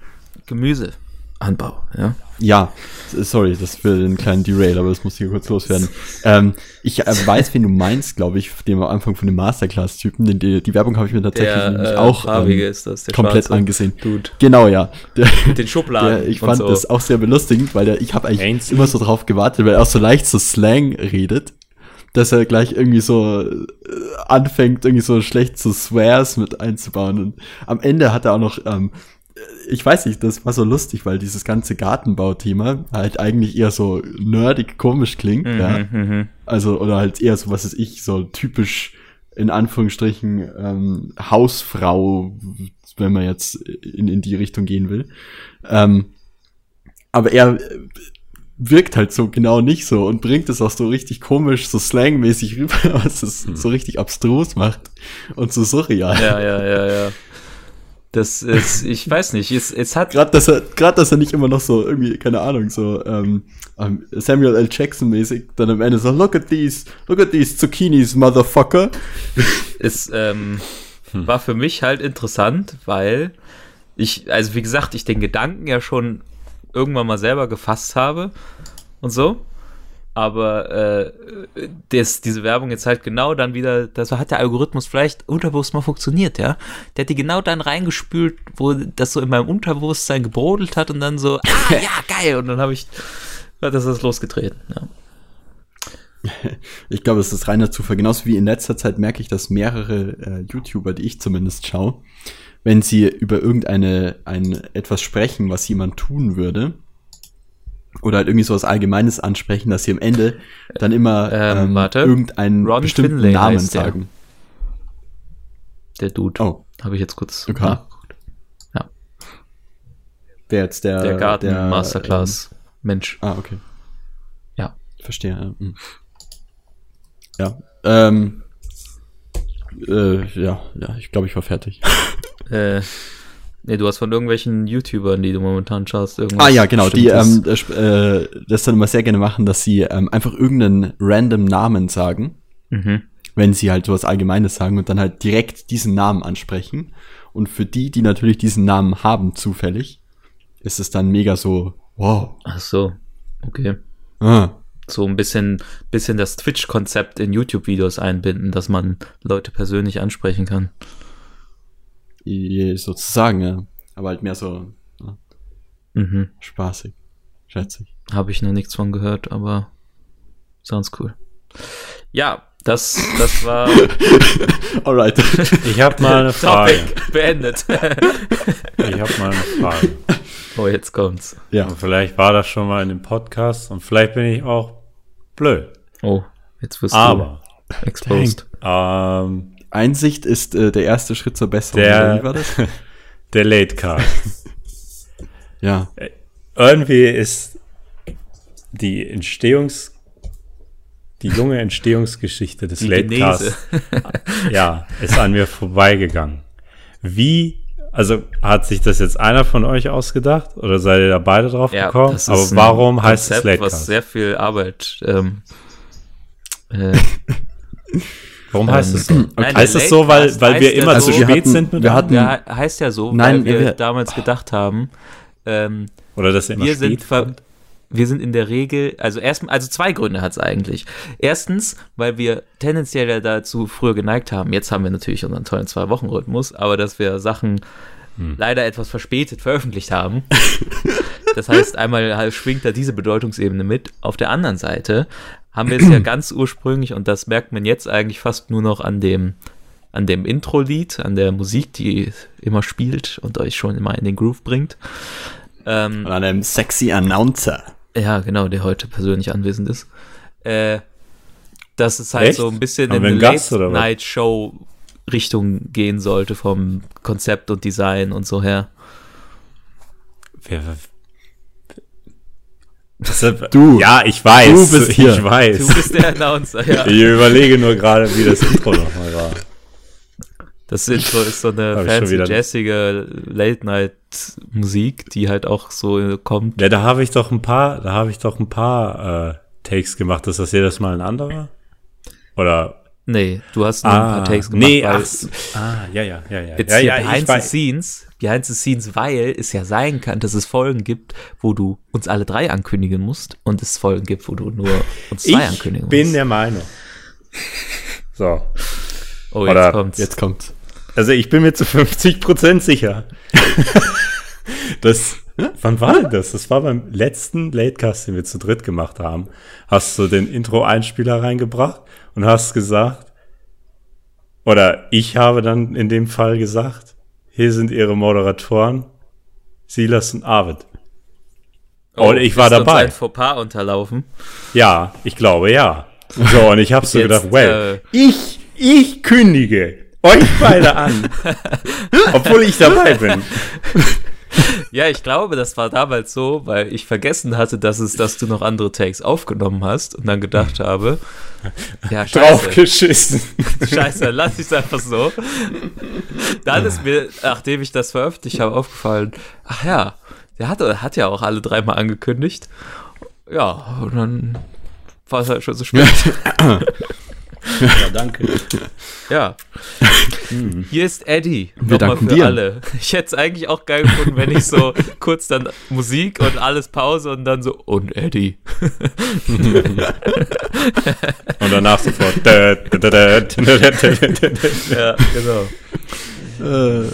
Gemüse, Anbau, ja. Ja, sorry, das will einen kleinen Derail, aber das muss hier kurz loswerden. Ähm, ich äh, weiß, wen du meinst, glaube ich, dem am Anfang von dem Masterclass-Typen. Den- Die, die Werbung habe ich mir tatsächlich Der äh, auch ähm, ist das, der komplett schwarze angesehen. Dude. Genau, ja. Der, [LAUGHS] Mit den [LAUGHS] Schubladen. der, ich und fand so. das auch sehr belustigend, weil der, ich habe eigentlich Ainsley? immer so drauf gewartet, weil er auch so leicht so Slang redet, dass er gleich irgendwie so äh, anfängt, irgendwie so schlecht zu Swears mit einzubauen. Und am Ende hat er auch noch ähm, ich weiß nicht, das war so lustig, weil dieses ganze Gartenbauthema halt eigentlich eher so nerdig komisch klingt, ja. Mhm, Also, oder halt eher so, was ist ich, so typisch in Anführungsstrichen ähm, Hausfrau, wenn man jetzt in, in die Richtung gehen will. Ähm, aber er wirkt halt so genau nicht so und bringt es auch so richtig komisch, so slangmäßig rüber, [LAUGHS] was es so richtig abstrus macht und so surreal. Ja, ja, ja, ja. Das ist, ich weiß nicht, es, es hat. Gerade, dass er, gerade, dass er nicht immer noch so irgendwie, keine Ahnung, so ähm, ähm, Samuel L. Jackson mäßig, dann am Ende so, look at these, look at these Zucchinis, motherfucker. [LAUGHS] Es ähm, war für mich halt interessant, weil ich, also wie gesagt, ich den Gedanken ja schon irgendwann mal selber gefasst habe und so. Aber äh, das, diese Werbung jetzt halt genau dann wieder, das hat der Algorithmus vielleicht unterbewusst mal funktioniert, ja. Der hat die genau dann reingespült, wo das so in meinem Unterbewusstsein gebrodelt hat und dann so, [LAUGHS] ah ja, geil. Und dann habe ich, hat das ist losgetreten. Ja. Ich glaube, es ist reiner Zufall. Genauso wie in letzter Zeit merke ich, dass mehrere äh, YouTuber, die ich zumindest schaue, wenn sie über irgendeine ein etwas sprechen, was jemand tun würde, oder halt irgendwie so was Allgemeines ansprechen, dass sie am Ende dann immer Ähm, ähm, irgendeinen Ron bestimmten Finlay Namen heißt der. sagen. Der Dude. Oh, Habe ich jetzt kurz Okay. nachgeguckt. wer jetzt der Der Garten der, Masterclass. Mensch. Ähm, ah, okay. Ja. Verstehe. Ja, hm. ja. Ähm, äh, ja, ja, ich glaube, ich war fertig. Äh, [LAUGHS] nee, du hast von irgendwelchen YouTubern, die du momentan schaust, irgendwas. Ah ja, genau, die ähm, das, äh, das dann immer sehr gerne machen, dass sie ähm, einfach irgendeinen random Namen sagen, Mhm. wenn sie halt sowas Allgemeines sagen und dann halt direkt diesen Namen ansprechen. Und für die, die natürlich diesen Namen haben, zufällig, ist es dann mega so, wow. Ach so. Okay. Ah, So ein bisschen, bisschen das Twitch-Konzept in YouTube-Videos einbinden, dass man Leute persönlich ansprechen kann. Sozusagen, ja. Aber halt mehr so ja, Mhm. spaßig, schätze ich. Habe ich noch nichts von gehört, aber sounds cool. Ja, das, das war [LAUGHS] Alright. Ich habe mal eine Frage. Topic beendet. Ich habe mal eine Frage. oh, jetzt kommt's. ja. Und vielleicht war das schon mal in dem Podcast und vielleicht bin ich auch blöd. Oh, jetzt wirst Aber du exposed. ähm, Einsicht ist äh, der erste Schritt zur Besserung. Der- oder Wie war das? [LAUGHS] der Latecast. [LAUGHS] Ja. Irgendwie ist die Entstehungs die junge Entstehungsgeschichte des Die Latecasts [LAUGHS] ja, ist an mir vorbeigegangen. Wie, also hat sich das jetzt einer von euch ausgedacht oder seid ihr da beide drauf Ja, gekommen? das ist Aber warum heißt es Konzept, was Latecast? sehr viel Arbeit ähm, äh, Warum heißt ähm, es so? nein, heißt es so, [CLEARS THROAT] weil, weil wir heißt immer so- zu wir spät hatten- sind mit wir hatten- Ja, heißt ja so, Nein, weil wir wir- damals gedacht haben, ähm, Oder dass er immer wir spät sind, wir sind in der Regel, also erstmal, also zwei Gründe hat es eigentlich. Erstens, weil wir tendenziell ja dazu früher geneigt haben, jetzt haben wir natürlich unseren tollen Zwei-Wochen-Rhythmus, aber dass wir Sachen Hm. leider etwas verspätet veröffentlicht haben. [LAUGHS] das heißt, einmal halt schwingt da diese Bedeutungsebene mit. Auf der anderen Seite haben wir es ja ganz ursprünglich, und das merkt man jetzt eigentlich fast nur noch an dem, an dem Intro-Lied, an der Musik, die immer spielt und euch schon immer in den Groove bringt. Ähm, An einem sexy Announcer. ja, genau, der heute persönlich anwesend ist. Äh, dass es halt Echt? so ein bisschen Haben in eine? Late-Night-Show-Richtung gehen sollte vom Konzept und Design und so her. Wer, Deshalb- Du. Ja, ich weiß. Du bist hier. Ich weiß. Du bist der Announcer, ja. Ich überlege nur gerade, wie das Intro nochmal war. Das Intro ist so eine fancy, jazzige Late-Night-Musik, die halt auch so kommt. Ja, da habe ich doch ein paar, da habe ich doch ein paar äh, Takes gemacht. Ist das jedes Mal ein anderer? Oder Nee, du hast nur ein paar Takes gemacht. nee, ach, ah, ja, ja, ja, ja. Jetzt ja, hier ja, ich behind the scenes, behind the scenes, weil es ja sein kann, dass es Folgen gibt, wo du uns alle drei ankündigen musst und es Folgen gibt, wo du nur uns zwei Ich ankündigen bin musst. der Meinung. So. oh, jetzt oder kommt's. Jetzt kommt's. Also ich bin mir zu 50% sicher. das, wann war denn das? Das war beim letzten Latecast, den wir zu dritt gemacht haben. Hast du den Intro-Einspieler reingebracht und hast gesagt, oder ich habe dann in dem Fall gesagt, hier sind ihre Moderatoren, Silas und Arvid. Oh, Und ich war ist uns dabei. ein Fauxpas unterlaufen. Ja, ich glaube ja. So, und ich habe so gedacht, well, äh, ich, ich kündige euch beide an. [LAUGHS] obwohl ich dabei bin. Ja, ich glaube, das war damals so, weil ich vergessen hatte, dass es, dass du noch andere Takes aufgenommen hast und dann gedacht habe, [LAUGHS] ja, scheiße, Draufgeschissen. scheiße, lass ich es einfach so. Dann ist mir, nachdem ich das veröffentlicht habe, aufgefallen, ach ja, der hat, hat ja auch alle dreimal angekündigt. Ja, und dann war es halt schon so spät. [LAUGHS] Ja, danke. Ja. Hier ist Eddie. Wir Nochmal danken für dir. alle. Ich hätte es eigentlich auch geil gefunden, wenn ich so kurz dann Musik und alles Pause und dann so, und Eddie. [LAUGHS] Und danach sofort. Ja, genau. Äh,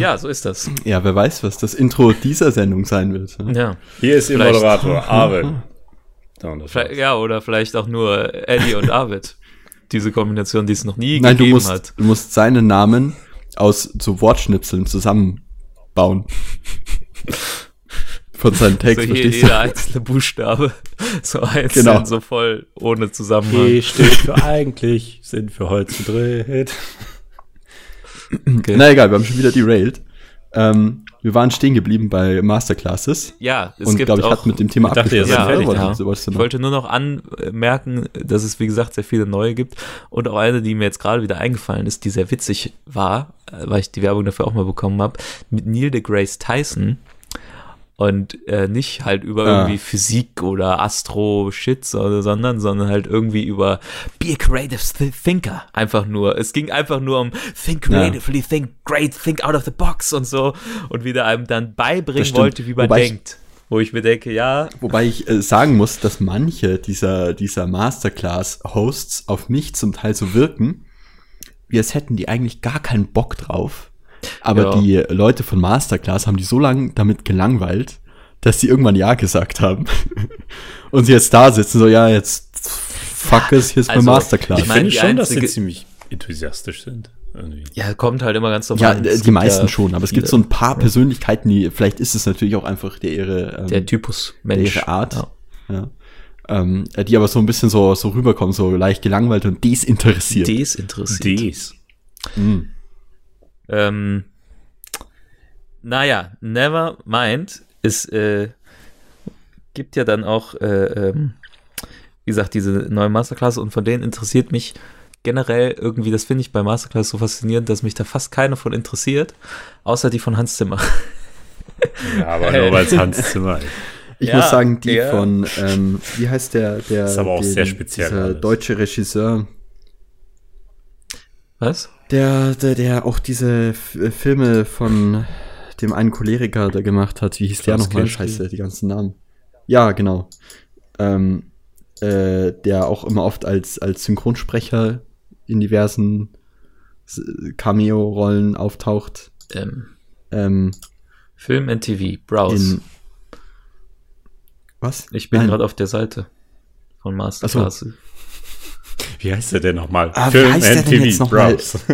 Ja, so ist das. ja, wer weiß, was das Intro dieser Sendung sein wird. ne? Ja. Hier ist Ihr Moderator, Arvid. [LAUGHS] Ja, oder vielleicht auch nur Eddie und Arvid. Diese Kombination, die es noch nie Nein, du gegeben musst, hat. du musst seinen Namen aus so Wortschnipseln zusammenbauen. [LAUGHS] Von seinem Text, So hier verstehst du? jeder einzelne Buchstabe. [LAUGHS] So einzeln, Genau. so voll ohne Zusammenhang. G steht für eigentlich, sind wir heute zu dritt. Okay. [LAUGHS] Na egal, wir haben schon wieder derailed. Ähm, wir waren stehen geblieben bei Masterclasses. Ja, es und gibt glaube ich, auch hat mit dem Thema Ich dachte, Ja, fertig, oder? ja. Ich wollte nur noch anmerken, dass es, wie gesagt, sehr viele neue gibt. Und auch eine, die mir jetzt gerade wieder eingefallen ist, die sehr witzig war, äh, weil ich die Werbung dafür auch mal bekommen habe, mit Neil deGrasse Tyson. Und äh, nicht halt über Ah. irgendwie Physik oder Astro-Shit, so- sondern, sondern halt irgendwie über Be a creative th- thinker. Einfach nur. Es ging einfach nur um Think Ja. creatively, think great, think out of the box und so. Und wie der einem dann beibringen wollte, wie man Wobei denkt. Wo ich mir denke, ja, Wobei ich äh, sagen muss, dass manche dieser, dieser Masterclass-Hosts auf mich zum Teil so wirken, wie als hätten die eigentlich gar keinen Bock drauf. Aber Ja. die Leute von Masterclass haben die so lange damit gelangweilt, dass sie irgendwann Ja gesagt haben. [LAUGHS] Und sie jetzt da sitzen, so, ja, jetzt fuck es, hier ist also, mein Masterclass. Ich Ich finde schon, dass sie ziemlich enthusiastisch sind. Irgendwie. Ja, kommt halt immer ganz drauf ja, äh, die meisten ja schon, aber es gibt so ein paar Persönlichkeiten, die, vielleicht ist es natürlich auch einfach der ihre, ähm, Der Typus Mensch. ihre Art. Ja. Ja. Ähm, äh, die aber so ein bisschen so, so rüberkommen, so leicht gelangweilt und desinteressiert. Desinteressiert. Dies. Mhm. Ähm, naja, never mind. Es äh, gibt ja dann auch, äh, ähm, wie gesagt, diese neue Masterclass und von denen interessiert mich generell irgendwie, das finde ich bei Masterclass so faszinierend, dass mich da fast keine von interessiert, außer die von Hans Zimmer. [LAUGHS] Ja, aber nur weil es Hans Zimmer ist. Ich Ja, muss sagen, die der- von, ähm, wie heißt der, der, Ist aber auch den- sehr speziell dieser alles. deutsche Regisseur, Was? Der, der, der auch diese F äh, Filme von dem einen Choleriker da gemacht hat. Wie hieß der Klaus nochmal? Kinski. Scheiße, die ganzen Namen. Ja, genau. Ähm, äh, der auch immer oft als, als Synchronsprecher in diversen Cameo-Rollen auftaucht. Ähm, Ähm, Film NTV, Browse. in was? ich bin gerade auf der Seite von Masterclass. Wie heißt der denn nochmal? Ah, wie heißt der denn jetzt noch mal? Browse. [LAUGHS]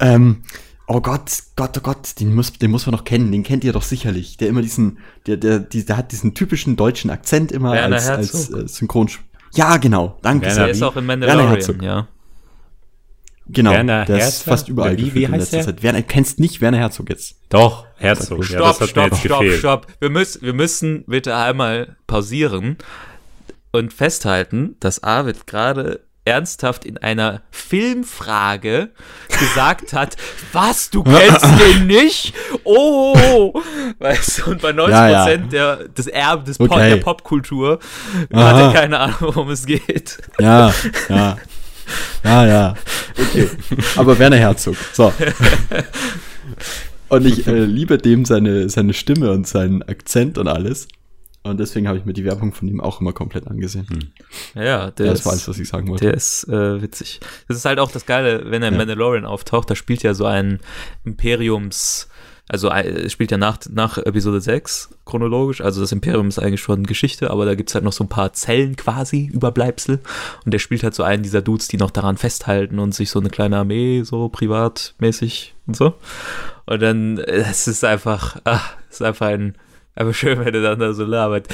Ähm, oh Gott, Gott, oh Gott, den muss, den muss man noch kennen, den kennt ihr doch sicherlich. Der immer diesen, der, der, die- der hat diesen typischen deutschen Akzent immer Werner als, als Herzog. äh, Synchronsp Ja, genau, danke Werner Der sehr. ist auch in Werner Mandalorian, Herzog. ja. Genau, Werner der ist Herzog? fast überall wie- wie heißt letzter der? Zeit. Werner, kennst nicht Werner Herzog jetzt? Doch, Herzog. Ja, Stopp, das hat mir stopp, jetzt stopp, gefehlt. stopp. Wir müssen, wir müssen bitte einmal pausieren und festhalten, dass Arvid gerade ernsthaft in einer Filmfrage gesagt hat, [LAUGHS] was, du kennst [LAUGHS] den nicht? Oh! Weißt du, und bei 90% Ja, ja. Der, des Erben des Pop, Okay. der Popkultur hat er keine Ahnung, worum es geht. Ja, ja. Ja, ja. Okay. Aber Werner Herzog. So. [LAUGHS] Und ich äh, liebe dem seine, seine Stimme und seinen Akzent und alles. Und deswegen habe ich mir die Werbung von ihm auch immer komplett angesehen. Ja, der Ja, ist, das war alles, was ich sagen wollte. Der ist äh, witzig. Das ist halt auch das Geile, wenn er in Ja. Mandalorian auftaucht, da spielt ja so ein Imperiums Also äh, es spielt ja nach, nach Episode 6 chronologisch, also das Imperium ist eigentlich schon Geschichte, aber da gibt's halt noch so ein paar Zellen quasi, Überbleibsel. Und der spielt halt so einen dieser Dudes, die noch daran festhalten und sich so eine kleine Armee so privatmäßig und so. Und dann, äh, es ist einfach, ach, es ist einfach ein, einfach schön, wenn er dann da so labert.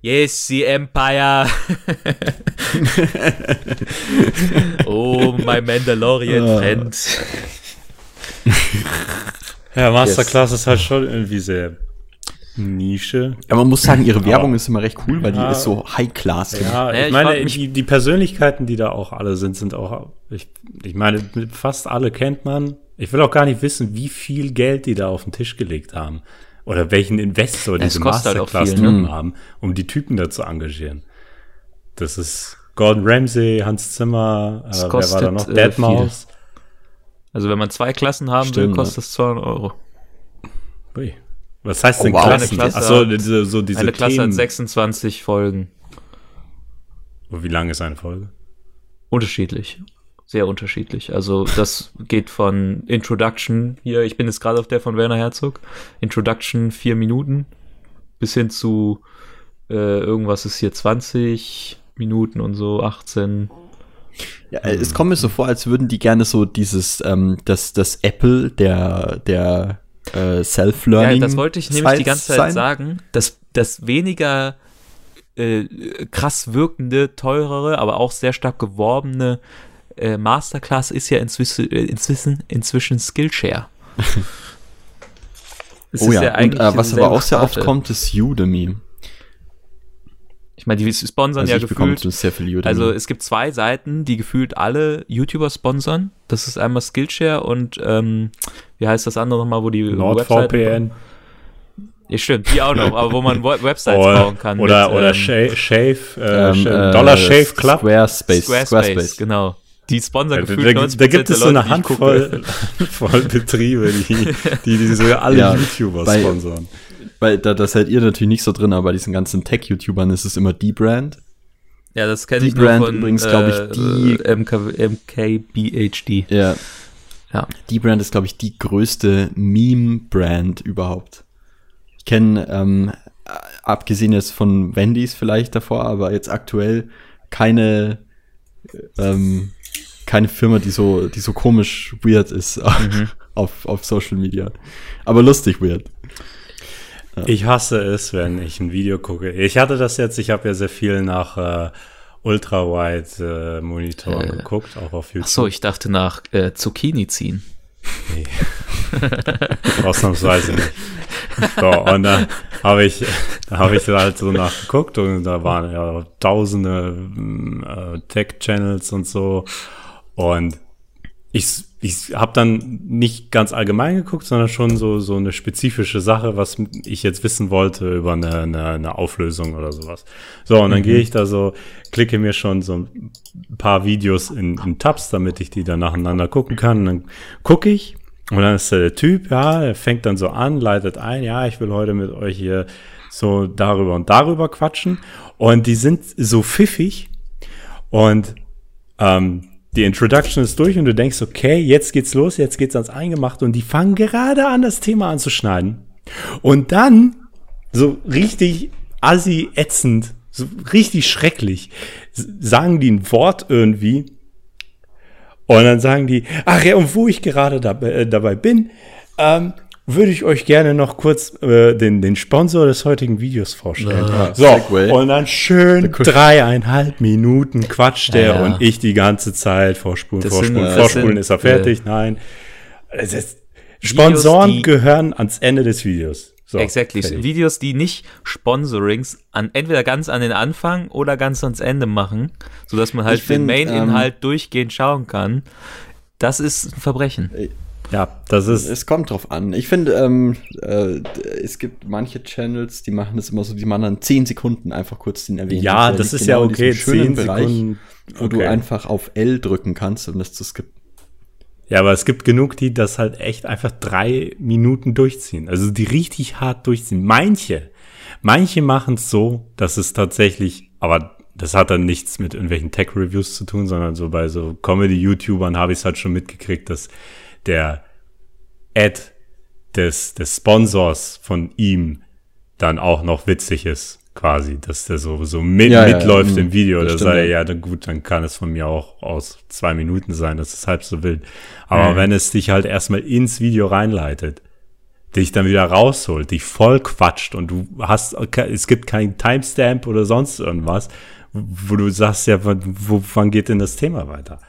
Yes, the Empire. [LAUGHS] oh, my Mandalorian Friend. Ja, Masterclass ist halt schon irgendwie sehr Nische. Ja, man muss sagen, ihre Werbung Aber- ist immer recht cool, weil die Ja. ist so High-Class. ich. Ja, ich ich meine, mich- die, die Persönlichkeiten, die da auch alle sind, sind auch, ich, ich meine, fast alle kennt man. Ich will auch gar nicht wissen, wie viel Geld die da auf den Tisch gelegt haben. Oder welchen Investor Es diese kostet halt ne? haben, um die Typen da zu engagieren. Das ist Gordon Ramsay, Hans Zimmer, äh, wer war da noch? äh, Deadmaus. Also wenn man zwei Klassen haben will, Stimmt, kostet es 200 Euro. Ui. Was heißt denn Oh, wow. Klassen? Eine Klasse Achso, diese, so diese Eine Klasse Themen. hat 26 Folgen. Oh, Wie lang ist eine Folge? Unterschiedlich. Sehr unterschiedlich. Also das geht von Introduction, hier, ich bin jetzt gerade auf der von Werner Herzog, Introduction vier Minuten, bis hin zu äh, irgendwas ist hier 20 Minuten und so, 18. Ja, äh, es kommt mir so vor, als würden die gerne so dieses, ähm, das, das Apple der, der äh, Self-Learning. Ja, das wollte ich nämlich die ganze Zeit sein. sagen, dass das weniger äh, krass wirkende, teurere, aber auch sehr stark geworbene äh, Masterclass ist ja inzwischen, äh, inzwischen, inzwischen Skillshare. [LAUGHS] Es Oh ist ja, und äh, was aber auch sehr oft kommt, ist Udemy. Ich meine, die sponsern Also ja gefühlt. sehr viel Udemy. Also es gibt zwei Seiten, die gefühlt alle YouTuber sponsern. Das ist einmal Skillshare und ähm, wie heißt das andere nochmal, wo die NordVPN. Ja, stimmt, die auch noch, aber wo man Websites Oder, bauen kann. oder, mit, oder ähm, Shave, Shave, äh, Ähm, Shave äh, Dollar Shave Club. Squarespace. Squarespace, genau. Die Ja, da, gefühlt da, 90% da gibt es so eine Leute, die. Handvoll [LAUGHS] voll Betriebe, die, die diese alle Ja, YouTuber bei- sponsern. Weil da, da seid ihr natürlich nicht so drin, aber bei diesen ganzen Tech-YouTubern ist es immer die Brand. Ja, das kenne Die ich nur Brand von übrigens, glaub ich, die- äh, MK, MKBHD. Ja. Ja. Die Brand ist, glaube ich, die größte Meme-Brand überhaupt. Ich kenne, ähm, äh, abgesehen jetzt von Wendy's vielleicht davor, aber jetzt aktuell keine, ähm, keine Firma, die so, die so komisch weird ist [LAUGHS] auf, auf Social Media. Aber lustig weird. Ich hasse es, wenn ich ein Video gucke. Ich hatte das jetzt, ich habe ja sehr viel nach äh, Ultrawide äh, Monitoren Äh, geguckt, auch auf YouTube. Ach so, ich dachte nach äh, Zucchini ziehen. [LAUGHS] Ausnahmsweise nicht. So, und dann habe ich, da habe ich halt so nachgeguckt und da waren ja tausende äh, Tech-Channels und so. Und ich, ich habe dann nicht ganz allgemein geguckt, sondern schon so, so eine spezifische Sache, was ich jetzt wissen wollte über eine, eine, eine Auflösung oder sowas. So, und dann gehe ich da so, klicke mir schon so ein paar Videos in, in Tabs, damit ich die dann nacheinander gucken kann. Und dann gucke ich und dann ist der Typ, ja, der fängt dann so an, leitet ein, ja, ich will heute mit euch hier so darüber und darüber quatschen. Und die sind so pfiffig und ähm, die Introduction ist durch und du denkst, okay, jetzt geht's los, jetzt geht's ans Eingemachte und die fangen gerade an, das Thema anzuschneiden. Und dann, so richtig assi ätzend, so richtig schrecklich, sagen die ein Wort irgendwie und dann sagen die, ach ja, und wo ich gerade dabei, äh, dabei bin, ähm, würde ich euch gerne noch kurz äh, den, den Sponsor des heutigen Videos vorstellen. Ah, so, Segway. und dann schön dreieinhalb Minuten quatscht der Ja, ja. und ich die ganze Zeit vorspulen, Das vorspulen, sind, äh, vorspulen, das ist er sind, fertig? Nein. Es ist, Sponsoren die- gehören ans Ende des Videos. So, exactly. fertig. Videos, die nicht Sponsorings an entweder ganz an den Anfang oder ganz ans Ende machen, sodass man halt Ich den find, Main-Inhalt durchgehend schauen kann. Das ist ein Verbrechen. Ja, das ist, Es kommt drauf an. Ich finde, ähm, äh, es gibt manche Channels, die machen das immer so, die machen dann 10 Sekunden einfach kurz den erwähnen. ja, das ist ja genau in okay, diesem schönen zehn Sekunden. wo du okay. einfach auf L drücken kannst, um das zu skippen. Ja, aber es gibt genug, die das halt echt einfach drei Minuten durchziehen. Also die richtig hart durchziehen. Manche, manche machen es so, dass es tatsächlich, aber das hat dann nichts mit irgendwelchen Tech-Reviews zu tun, sondern so bei so Comedy-YouTubern habe ich es halt schon mitgekriegt, dass der Ad des, des Sponsors von ihm dann auch noch witzig ist, quasi, dass der so, so mit, Ja, mitläuft ja, im Video. Da sei ja. ja, dann gut, dann kann es von mir auch aus zwei Minuten sein, das ist halb so wild. Aber Mhm. wenn es dich halt erstmal ins Video reinleitet, dich dann wieder rausholt, dich voll quatscht und du hast, es gibt keinen Timestamp oder sonst irgendwas, wo du sagst, ja, wann, wo, wann geht denn das Thema weiter?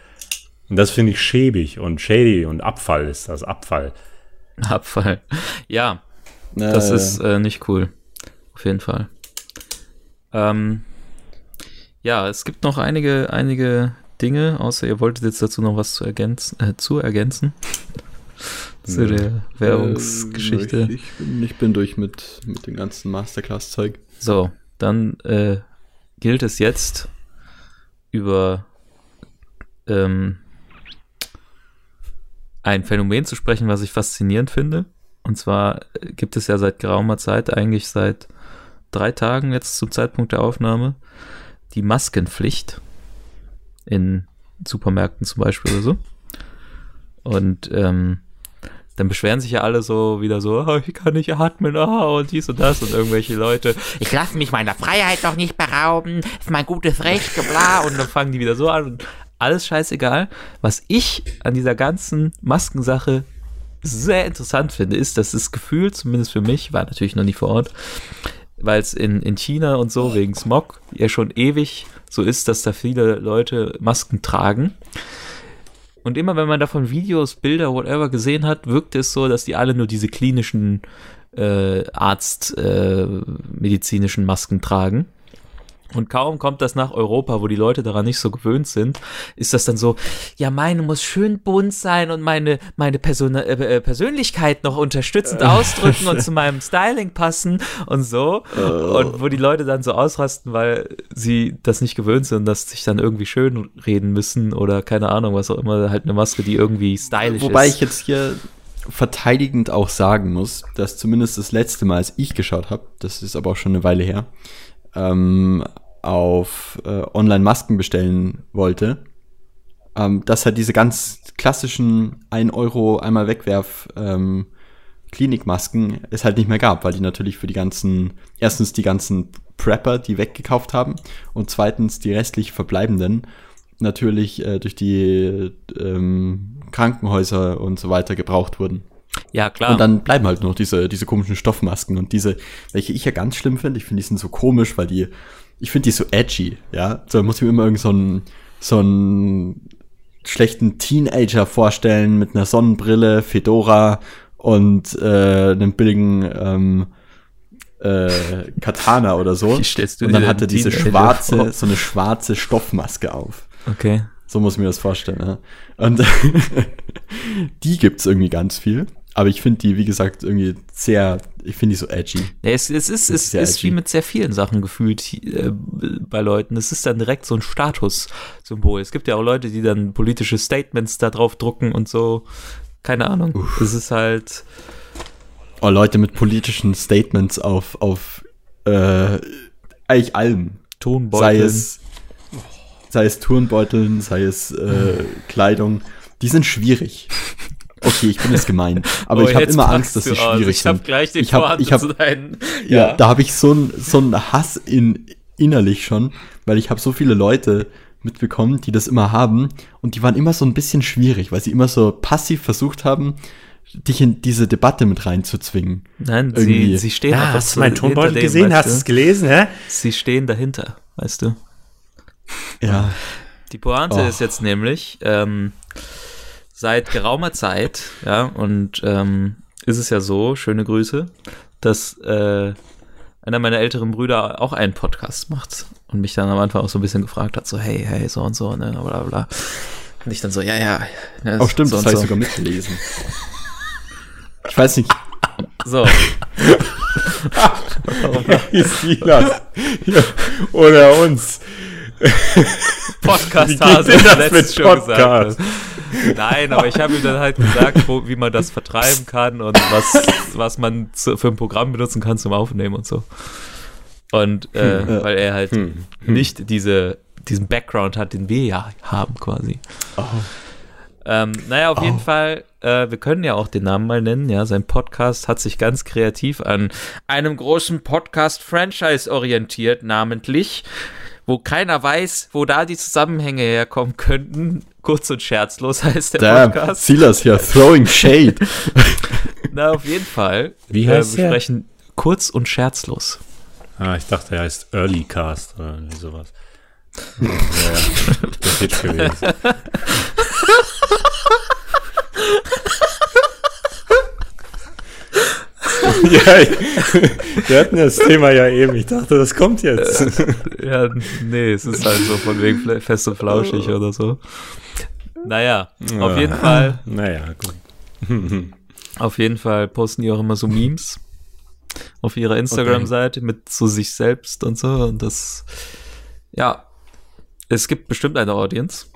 Und das finde ich schäbig und shady und Abfall ist das, Abfall. Abfall. Ja, Äh, das ist äh, nicht cool. Auf jeden Fall. Ähm, ja, es gibt noch einige, einige Dinge, außer ihr wolltet jetzt dazu noch was zu ergänzen, äh, zu ergänzen. [LAUGHS] zu der Währungsgeschichte. Äh, ich, bin, ich bin durch mit, mit dem ganzen Masterclass-Zeug. So, dann äh, gilt es jetzt über ähm, ein Phänomen zu sprechen, was ich faszinierend finde. Und zwar äh, gibt es ja seit geraumer Zeit, eigentlich seit drei Tagen jetzt zum Zeitpunkt der Aufnahme, die Maskenpflicht in Supermärkten zum Beispiel oder so. Und ähm, dann beschweren sich ja alle so wieder so, oh, ich kann nicht atmen, ah, und dies und das und irgendwelche Leute, ich lasse mich meiner Freiheit doch nicht berauben, ist mein gutes Recht, bla, und dann fangen die wieder so an und alles scheißegal. Was ich an dieser ganzen Maskensache sehr interessant finde, ist, dass das Gefühl, zumindest für mich, war natürlich noch nicht vor Ort, weil es in, in China und so wegen Smog ja schon ewig so ist, dass da viele Leute Masken tragen. Und immer wenn man davon Videos, Bilder, whatever gesehen hat, wirkte es so, dass die alle nur diese klinischen äh, Arzt äh, medizinischen Masken tragen. Und kaum kommt das nach Europa, wo die Leute daran nicht so gewöhnt sind, ist das dann so, ja, meine muss schön bunt sein und meine, meine Person äh, äh, Persönlichkeit noch unterstützend ausdrücken und [LAUGHS] zu meinem Styling passen und so. Und wo die Leute dann so ausrasten, weil sie das nicht gewöhnt sind, dass sich dann irgendwie schön reden müssen oder keine Ahnung, was auch immer, halt eine Maske, die irgendwie stylisch Wobei ist. ich jetzt hier verteidigend auch sagen muss, dass zumindest das letzte Mal, als ich geschaut habe, das ist aber auch schon eine Weile her, ähm, auf äh, Online-Masken bestellen wollte, ähm, dass halt diese ganz klassischen 1 Euro einmal wegwerf ähm, Klinikmasken es halt nicht mehr gab, weil die natürlich für die ganzen, erstens die ganzen Prepper, die weggekauft haben und zweitens die restlich verbleibenden natürlich äh, durch die ähm, Krankenhäuser und so weiter gebraucht wurden. Ja, klar. Und dann bleiben halt noch diese, diese komischen Stoffmasken und diese, welche ich ja ganz schlimm finde. Ich finde, die sind so komisch, weil die, ich finde die so edgy, ja. So muss ich mir immer irgend so einen, so einen schlechten Teenager vorstellen mit einer Sonnenbrille, Fedora und äh, einem billigen ähm, äh, Katana oder so. [LAUGHS] Wie stellst du und dann dir hat er den diese Teenager schwarze, vor? so eine schwarze Stoffmaske auf. okay. So muss ich mir das vorstellen. Ja. Und [LAUGHS] die gibt's irgendwie ganz viel. Aber ich finde die, wie gesagt, irgendwie sehr, ich finde die so edgy. Ja, es, es ist, es ist wie mit sehr vielen Sachen gefühlt äh, bei Leuten. Es ist dann direkt so ein Statussymbol. Es gibt ja auch Leute, die dann politische Statements da drauf drucken und so. Keine Ahnung. Es ist halt. Oh, Leute mit politischen Statements auf, auf äh, eigentlich allem. Sei Tonbeutel. es, sei es Turnbeuteln, sei es äh, [LAUGHS] Kleidung. Die sind schwierig. Okay, ich bin jetzt gemein. [LAUGHS] Aber Oh, ich habe jetzt immer Angst, dass sie aus. schwierig Ich habe sind. gleich den Ich hab- ich hab- zu deinen. Ja, da habe ich so ein so Hass in innerlich schon, weil ich habe so viele Leute mitbekommen, die das immer haben und die waren immer so ein bisschen schwierig, weil sie immer so passiv versucht haben, dich in diese Debatte mit reinzuzwingen. Nein, sie, Irgendwie. sie stehen Ja, einfach hast du so meinen Tonbeutel dem, gesehen? Hast du du? es gelesen, hä? Sie stehen dahinter, weißt du. Ja, Die Pointe Oh. ist jetzt nämlich, ähm, seit geraumer Zeit, ja, und ähm, ist es ja so, schöne Grüße, dass äh, einer meiner älteren Brüder auch einen Podcast macht und mich dann am Anfang auch so ein bisschen gefragt hat, so, hey, hey, so und so, ne, bla bla. Und ich dann so, ja, ja. ja auch Oh, stimmt, so das habe ich so. sogar mitgelesen. Ich weiß nicht, So, [LAUGHS] Silas. Ja, oder uns. Podcast Wie geht Hase denn das letztens mit schon Podcast? gesagt. Nein, aber ich habe ihm dann halt gesagt, wo, wie man das vertreiben kann und was, was man zu, für ein Programm benutzen kann zum Aufnehmen und so. Und äh, Hm, weil er halt Hm, nicht diese, diesen Background hat, den wir ja haben quasi. Ähm, naja, auf jeden Fall, äh, wir können ja auch den Namen mal nennen, ja. Sein Podcast hat sich ganz kreativ an einem großen Podcast-Franchise orientiert, namentlich, wo keiner weiß, wo da die Zusammenhänge herkommen könnten. Kurz und scherzlos [LAUGHS] heißt der Damn, Podcast. Silas hier, throwing shade. [LAUGHS] Na, auf jeden Fall. Wie äh, heißt wir der? sprechen kurz und scherzlos. Ah, ich dachte, er heißt Early Cast oder irgendwie sowas. [LAUGHS] Ja, ja, das wird gewesen. [LAUGHS] ja, ich, wir hatten das Thema ja eben. Ich dachte, das kommt jetzt. Ja, nee, es ist halt so von wegen fest und flauschig oder so. Naja, auf jeden Fall, Naja, gut. [LAUGHS] auf jeden Fall posten die auch immer so Memes auf ihrer Instagram-Seite mit so sich selbst und so und das, ja, es gibt bestimmt eine Audience.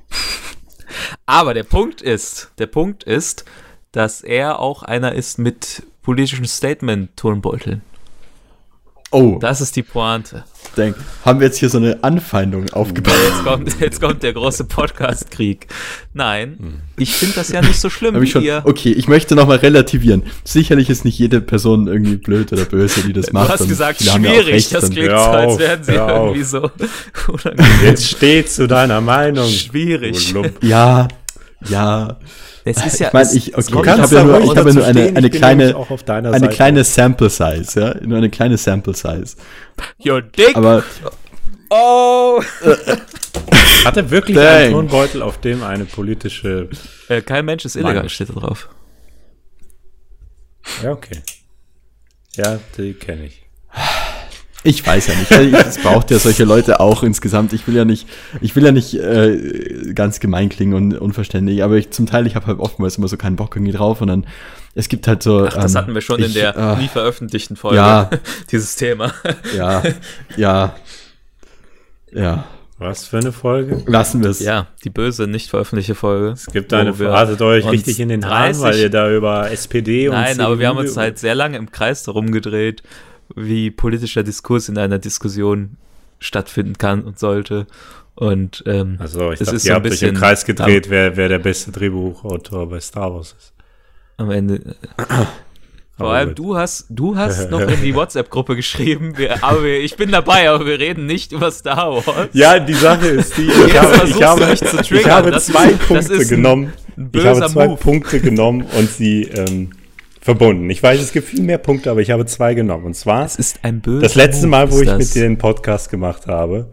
[LAUGHS] Aber der Punkt ist, der Punkt ist, dass er auch einer ist mit politischen Statement-Turnbeuteln. Oh, Das ist die Pointe. denk, haben wir jetzt hier so eine Anfeindung aufgebaut? Jetzt kommt, jetzt kommt der große Podcast-Krieg. Nein, ich finde das ja nicht so schlimm, Hab wie ich schon, ihr. okay, ich möchte nochmal relativieren. Sicherlich ist nicht jede Person irgendwie blöd oder böse, die das Du macht. hast und gesagt, schwierig. recht das klingt so, als wären sie irgendwie so unangenehm. Jetzt steh zu deiner Meinung. Schwierig. du. Ja, ja. Es ist ja, ich meine, ich, okay, ich habe ja nur, ich habe ja nur eine, stehen, eine kleine, eine Seite. kleine Sample Size, ja, nur eine kleine Sample Size. Your dick. Aber oh. [LAUGHS] Hat er wirklich Dang. einen Turnbeutel, auf dem eine politische. Äh, kein Mensch ist illegal, steht da drauf. Ja, okay. Ja, die kenne ich. [SIGHS] ich weiß ja nicht, also es braucht ja solche Leute auch insgesamt. Ich will ja nicht, ich will ja nicht äh, ganz gemein klingen und unverständlich, aber ich zum Teil, ich habe halt oftmals immer so keinen Bock irgendwie drauf und dann es gibt halt so. Ach, das ähm, hatten wir schon in ich, der äh, nie veröffentlichten Folge. ja. [LAUGHS] Dieses Thema. Ja, ja, ja. Was für eine Folge? Lassen wir es. Ja, die böse, nicht veröffentlichte Folge. Es gibt eine, Wo wir ratet euch richtig in den Haaren, 30 weil ihr da über SPD und Nein, aber wir haben uns halt sehr lange im Kreis darum gedreht, wie politischer Diskurs in einer Diskussion stattfinden kann und sollte. Und ähm, Also, ich dachte, ist ihr so ein habt euch im Kreis gedreht, wer, wer der beste Drehbuchautor bei Star Wars ist. am Ende. Vor allem du hast, du hast [LAUGHS] noch in die WhatsApp-Gruppe geschrieben, wir, aber wir, ich bin dabei, aber wir reden nicht über Star Wars. Ja, die Sache ist die, ich habe, ich habe, ich habe Das zwei ist- Punkte genommen. Ich habe zwei Move. Punkte genommen und sie ähm, verbunden. Ich weiß, es gibt viel mehr Punkte, aber ich habe zwei genommen. Und zwar Es ist ein böser das letzte Mal, wo ich mit das. dir den Podcast gemacht habe.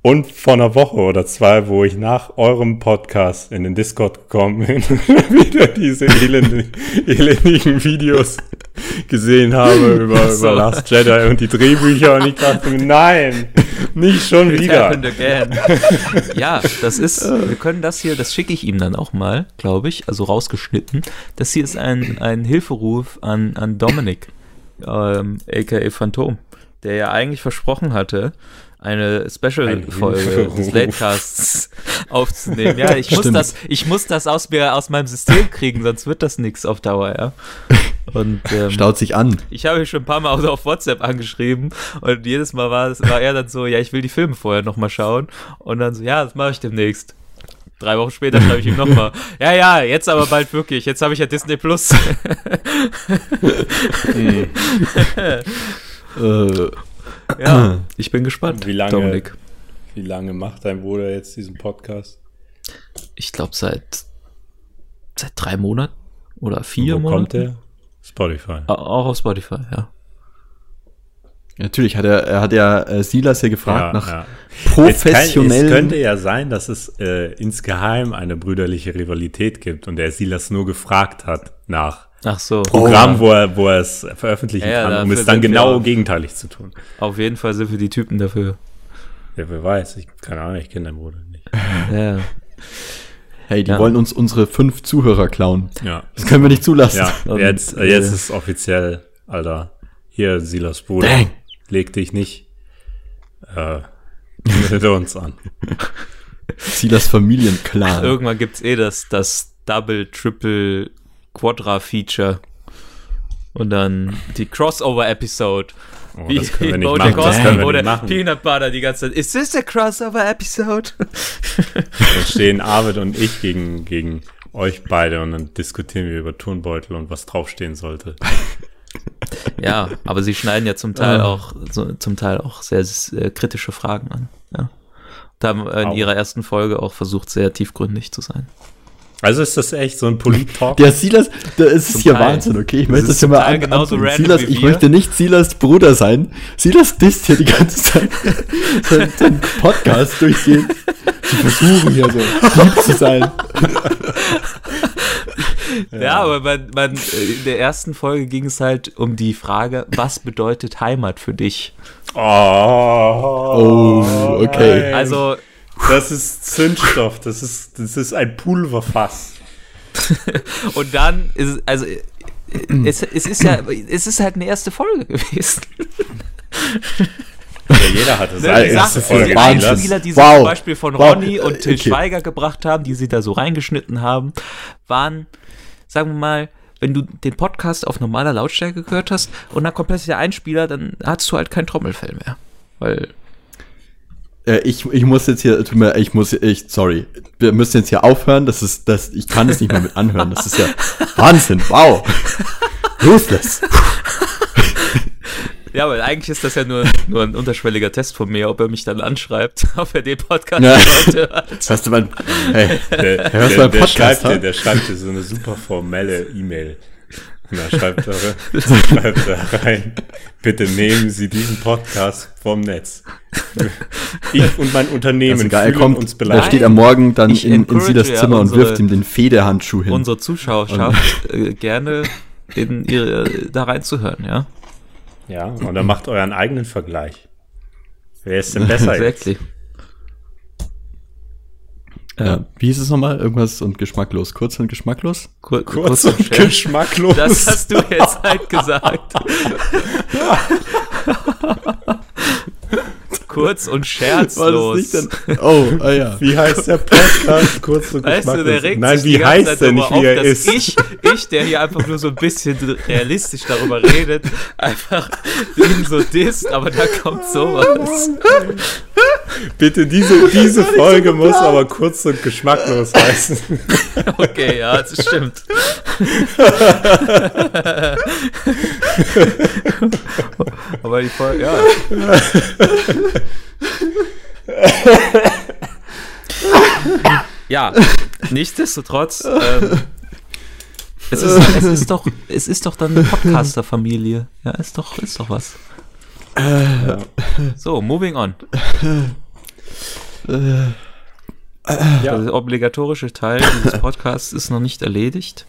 Und vor einer Woche oder zwei, wo ich nach eurem Podcast in den Discord gekommen bin, [LAUGHS] wieder diese elenden, elendigen Videos gesehen habe [LAUGHS] über, So. über Last Jedi und die Drehbücher und ich dachte mir, nein, nicht schon It wieder. [LAUGHS] ja, das ist, wir können das hier, das schicke ich ihm dann auch mal, glaube ich, also rausgeschnitten. Das hier ist ein, ein Hilferuf an, an Dominik, ähm, aka Phantom, der ja eigentlich versprochen hatte, eine Ein Special-Folge des Latecasts [LAUGHS] aufzunehmen. Ja, ich muss Stimmt. das, ich muss das aus mir, aus meinem System kriegen, sonst wird das nichts auf Dauer, ja. Und [LAUGHS] ähm, Staut sich an. ich habe ihn schon ein paar Mal auf WhatsApp angeschrieben und jedes Mal war, es, war er dann so, ja, ich will die Filme vorher nochmal schauen. Und dann so, ja, das mache ich demnächst. Drei Wochen später schreibe ich ihm nochmal, [LAUGHS] ja, ja, jetzt aber bald wirklich, jetzt habe ich ja Disney Plus. Äh, ja, [CLEARS THROAT] ich bin gespannt, Wie lange- Dominik. Wie lange macht dein Bruder jetzt diesen Podcast? Ich glaube seit, seit drei Monaten oder vier Wo Monaten. kommt der? Spotify. Au- Auch auf Spotify, ja. natürlich hat er, er hat ja äh, Silas hier gefragt nach ja. Es, kann, es professionellen. könnte ja sein, dass es äh, insgeheim eine brüderliche Rivalität gibt und der Silas nur gefragt hat nach Ach so. Programm, wo, er, wo er es veröffentlichen Ja, kann, um es dann genau auch- gegenteilig zu tun. Auf jeden Fall sind wir die Typen dafür. Ja, wer weiß, ich, keine Ahnung, ich kenne deinen Bruder nicht. [LAUGHS] Ja. hey, die Ja. wollen uns unsere fünf Zuhörer klauen. Ja, Das können wir nicht zulassen. ja Und, jetzt, äh, jetzt ist es offiziell, Alter. Hier, Silas Bruder, Dang. leg dich nicht äh, mit [LAUGHS] uns an. Silas Familienclan. Irgendwann gibt's eh das, das Double, Triple, Quadra-Feature. Und dann die Crossover-Episode. Oh, Wie das können wir nicht Bojack machen. Das Horseman, können wir wo nicht der machen. Peanut Butter die ganze Zeit, ist this a Crossover-Episode? [LAUGHS] Dann stehen Arvid und ich gegen, gegen euch beide und dann diskutieren wir über Turnbeutel und was draufstehen sollte. ja, aber sie schneiden ja zum Teil auch, so, zum Teil auch sehr äh, kritische Fragen an. Ja. Und haben in Au. ihrer ersten Folge auch versucht, sehr tiefgründig zu sein. Also ist das echt so ein Polit-Talk? Der Silas, da ist es hier Teil. Wahnsinn, okay? Ich Das möchte ist das hier mal an, genauso random Silas, ich möchte nicht Silas Bruder sein. Silas disst hier die ganze Zeit [LAUGHS] seinen, seinen Podcast durchgehend zu versuchen, hier so lieb zu sein. Ja, aber man, man, in der ersten Folge ging es halt um die Frage, was bedeutet Heimat für dich? Oh, Oh, okay. nein. Also, das ist Zündstoff, das ist, das ist ein Pulverfass. [LAUGHS] und dann ist es, also, äh, es, es ist ja, es ist halt eine erste Folge gewesen. Ja, jeder hatte Ne, seine die Sachen, Folge. die. Einspieler, die sie Wow. zum Beispiel von Wow. Ronny und Till Okay. Schweiger gebracht haben, die sie da so reingeschnitten haben, waren, sagen wir mal, wenn du den Podcast auf normaler Lautstärke gehört hast und dann kommt plötzlich der Einspieler, dann hattest du halt kein Trommelfell mehr. Weil, Äh, ich, ich muss jetzt hier, tut mir, ich muss, ich, sorry, wir müssen jetzt hier aufhören. Das ist, das, ich kann es nicht mehr mit anhören. Das ist ja [LAUGHS] Wahnsinn. Wow. Ruthless. [LAUGHS] ja, weil eigentlich ist das ja nur, nur ein unterschwelliger Test von mir, ob er mich dann anschreibt, [LAUGHS] ob er den Podcast Ja. hört. Hörst du mein, hey, Der, Hörst der, du der, meinen Podcast, schreibt dir, ha? der schreibt dir so eine super formelle E-Mail. Und dann schreibt er, [LAUGHS] schreibt er rein, bitte nehmen Sie diesen Podcast vom Netz. Ich und mein also Unternehmen geil, er fühlen kommt, uns er beleidigt. steht am Morgen dann Ich in, in Silas ja Zimmer und unsere- wirft ihm den Federhandschuh hin. Unsere Zuschauerschaft äh, gerne in ihre, da reinzuhören, ja? Ja, und dann macht euren eigenen Vergleich. Wer ist denn besser [LAUGHS] jetzt? Ja. Wie hieß es nochmal? Irgendwas und geschmacklos. Kurz und geschmacklos? Kur Kurz und schwer. geschmacklos. Das hast du jetzt halt gesagt. [LAUGHS] Kurz und scherzlos. Das nicht denn? Oh, ah ja. Wie heißt der Podcast? Kurz und Weißt du, geschmacklos. der regt Nein, wie heißt der nicht, wie er dass ist? Ich, ich, der hier einfach nur so ein bisschen realistisch darüber redet, einfach ihn so disst, aber da kommt sowas. Bitte, diese, [LAUGHS] diese Folge muss aber kurz und geschmacklos heißen. [LAUGHS] Okay, ja, das stimmt. [LAUGHS] aber die Folge, ja. ja, nichtsdestotrotz, ähm, es, ist, es, ist doch, es ist doch dann eine Podcaster-Familie. Ja, ist doch, ist doch was. So, moving on. Der obligatorische Teil dieses Podcasts ist noch nicht erledigt.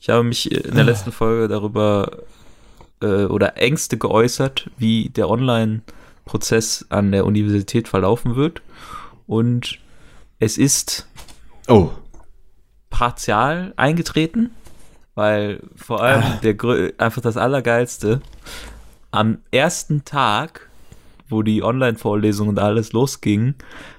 Ich habe mich in der letzten Folge darüber äh, oder Ängste geäußert, wie der Online-Prozess an der Universität verlaufen wird. Und es ist Oh. partial eingetreten, weil vor allem der Grö einfach das Allergeilste am ersten Tag, wo die Online-Vorlesungen und alles losging,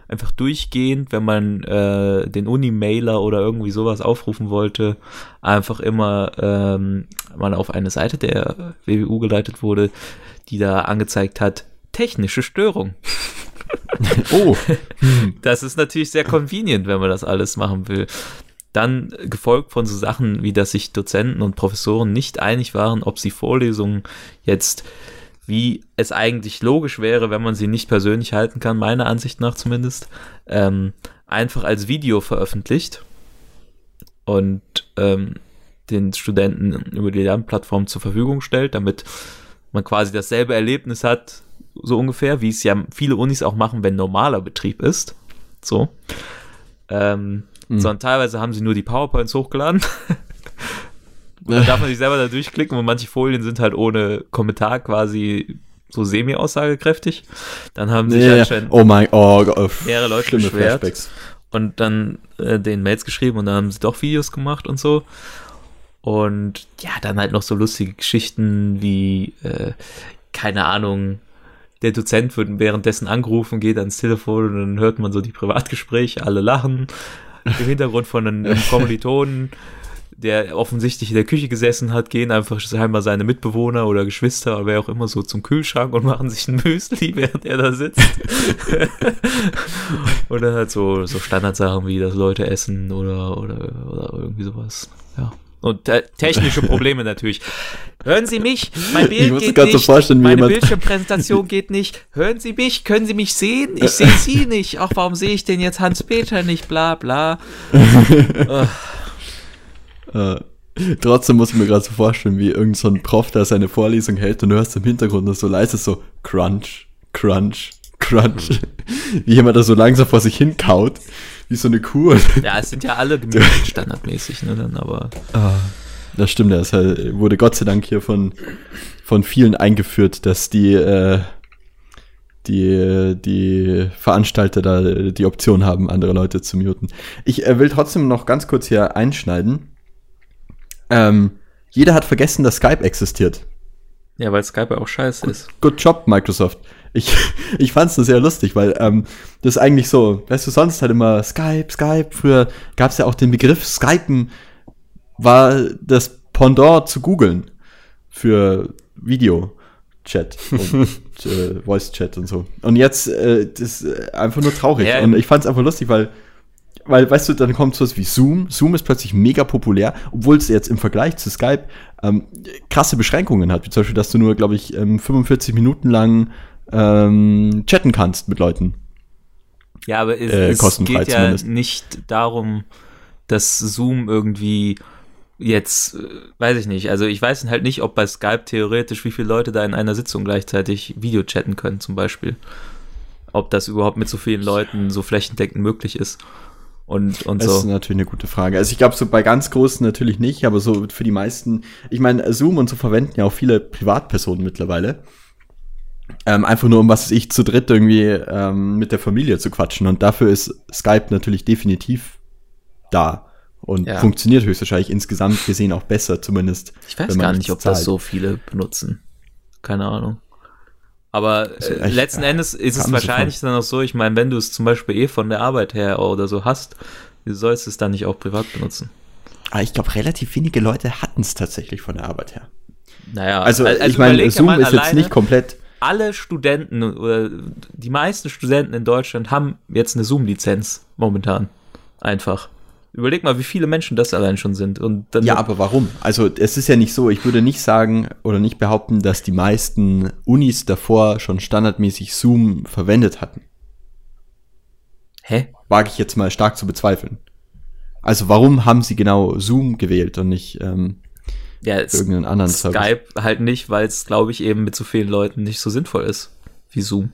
einfach durchgehend, wenn man äh, den Uni-Mailer oder irgendwie sowas aufrufen wollte, einfach immer ähm, mal auf eine Seite der WWU geleitet wurde, die da angezeigt hat, technische Störung. [LAUGHS] Oh. [LAUGHS] Das ist natürlich sehr convenient, wenn man das alles machen will. Dann gefolgt von so Sachen, wie dass sich Dozenten und Professoren nicht einig waren, ob sie Vorlesungen jetzt, wie es eigentlich logisch wäre, wenn man sie nicht persönlich halten kann, meiner Ansicht nach zumindest, ähm, einfach als Video veröffentlicht und ähm, den Studenten über die Lernplattform zur Verfügung stellt, damit man quasi dasselbe Erlebnis hat, so ungefähr, wie es ja viele Unis auch machen, wenn normaler Betrieb ist. So. Ähm, Mhm. Sondern teilweise haben sie nur die PowerPoints hochgeladen. [LAUGHS] Und dann darf man sich selber da durchklicken und manche Folien sind halt ohne Kommentar quasi so semi-aussagekräftig. Dann haben sich Ja, anscheinend Oh mein oh, Gott. mehrere Leute beschwert Flashbacks. und dann äh, den Mails geschrieben und dann haben sie doch Videos gemacht und so. Und ja, dann halt noch so lustige Geschichten wie, äh, keine Ahnung, der Dozent wird währenddessen angerufen, geht ans Telefon und dann hört man so die Privatgespräche, alle lachen. Im Hintergrund von einem [LAUGHS] Kommilitonen, der offensichtlich in der Küche gesessen hat, gehen einfach scheinbar seine Mitbewohner oder Geschwister oder wer auch immer so zum Kühlschrank und machen sich ein Müsli, [LAUGHS] während er da sitzt. [LAUGHS] oder halt so, so Standardsachen wie, dass Leute essen oder, oder, oder irgendwie sowas. Ja. Und te technische Probleme natürlich. Hören Sie mich? Mein Bild Ich muss geht grad so nicht. vorstellen, wie Meine Bildschirmpräsentation geht nicht. Hören Sie mich? Können Sie mich sehen? Ich sehe [LAUGHS] Sie nicht. Ach, warum sehe ich denn jetzt Hans-Peter nicht? Bla bla. Äh, trotzdem muss ich mir gerade so vorstellen, wie irgend so ein Prof da seine Vorlesung hält und du hörst im Hintergrund nur so leise so Crunch, Crunch, Crunch. wie jemand da so langsam vor sich hin kaut, wie so eine Kuh. Ja, es sind ja alle [LAUGHS] standardmäßig, ne, dann aber. Das stimmt, das halt, wurde Gott sei Dank hier von, von vielen eingeführt, dass die, äh, die, die Veranstalter da die Option haben, andere Leute zu muten. Ich äh, will trotzdem noch ganz kurz hier einschneiden. Ähm, jeder hat vergessen, dass Skype existiert. Ja, weil Skype auch scheiße ist. Good job, Microsoft. Ich, [LAUGHS] ich fand's nur sehr lustig, weil ähm, das ist eigentlich so, weißt du, sonst halt immer Skype, Skype. Früher gab's ja auch den Begriff Skypen, war das Pendant zu googeln für Video-Chat und [LAUGHS] äh, Voice-Chat und so. Und jetzt, äh, das ist einfach nur traurig. Ja, und ich fand's einfach lustig, weil weil, weißt du, dann kommt sowas wie Zoom. Zoom ist plötzlich mega populär, obwohl es jetzt im Vergleich zu Skype ähm, krasse Beschränkungen hat. Wie zum Beispiel, dass du nur, glaube ich, ähm, 45 Minuten lang ähm, chatten kannst mit Leuten. Ja, aber es, Äh, es geht ja zumindest. nicht darum, dass Zoom irgendwie jetzt, äh, weiß ich nicht, also ich weiß halt nicht, ob bei Skype theoretisch, wie viele Leute da in einer Sitzung gleichzeitig Video chatten können, zum Beispiel. Ob das überhaupt mit so vielen Leuten so flächendeckend möglich ist. Und, und Das ist so. natürlich eine gute Frage. Also ich glaube, so bei ganz großen natürlich nicht, aber so für die meisten, ich meine, Zoom und so verwenden ja auch viele Privatpersonen mittlerweile. Ähm, einfach nur, um was ich, zu dritt irgendwie ähm, mit der Familie zu quatschen. Und dafür ist Skype natürlich definitiv da. Und Ja. funktioniert höchstwahrscheinlich insgesamt gesehen auch besser, zumindest. Ich weiß gar nicht, ob das so viele benutzen. Keine Ahnung. Aber Also äh, letzten Endes ist es wahrscheinlich dann auch so, ich meine, wenn du es zum Beispiel eh von der Arbeit her oder so hast, du sollst es dann nicht auch privat benutzen. Aber ich glaube, relativ wenige Leute hatten es tatsächlich von der Arbeit her. Naja, Also, al- ich meine, Zoom ist jetzt nicht komplett. Alle Studenten oder die meisten Studenten in Deutschland haben jetzt eine Zoom-Lizenz momentan. Einfach. Überleg mal, wie viele Menschen das allein schon sind. Und dann Ja, aber warum? Also es ist ja nicht so, ich würde nicht sagen oder nicht behaupten, dass die meisten Unis davor schon standardmäßig Zoom verwendet hatten. Hä? Wage ich jetzt mal stark zu bezweifeln. Also warum haben sie genau Zoom gewählt und nicht ähm, Ja, irgendeinen anderen Service? Skype halt nicht, weil es, glaube ich, eben mit so vielen Leuten nicht so sinnvoll ist wie Zoom.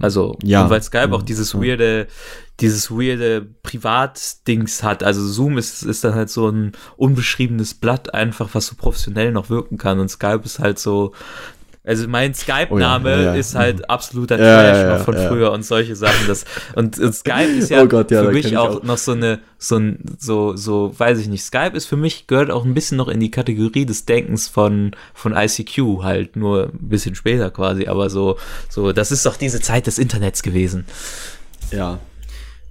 Also, Hm. Ja. und weil Skype Ja, auch dieses ja. weirde, dieses weirde Privatdings hat. Also Zoom ist, ist dann halt so ein unbeschriebenes Blatt einfach, was so professionell noch wirken kann. Und Skype ist halt so, also mein Skype-Name Oh ja, ja, ist halt absoluter Ja, Trash noch von früher und solche Sachen. Das, und, und Skype ist ja, Oh Gott, für mich auch, auch. noch so eine, so ein, so, so, weiß ich nicht. Skype ist für mich, gehört auch ein bisschen noch in die Kategorie des Denkens von, von ICQ, halt nur ein bisschen später quasi, aber so, so, das ist doch diese Zeit des Internets gewesen. Ja.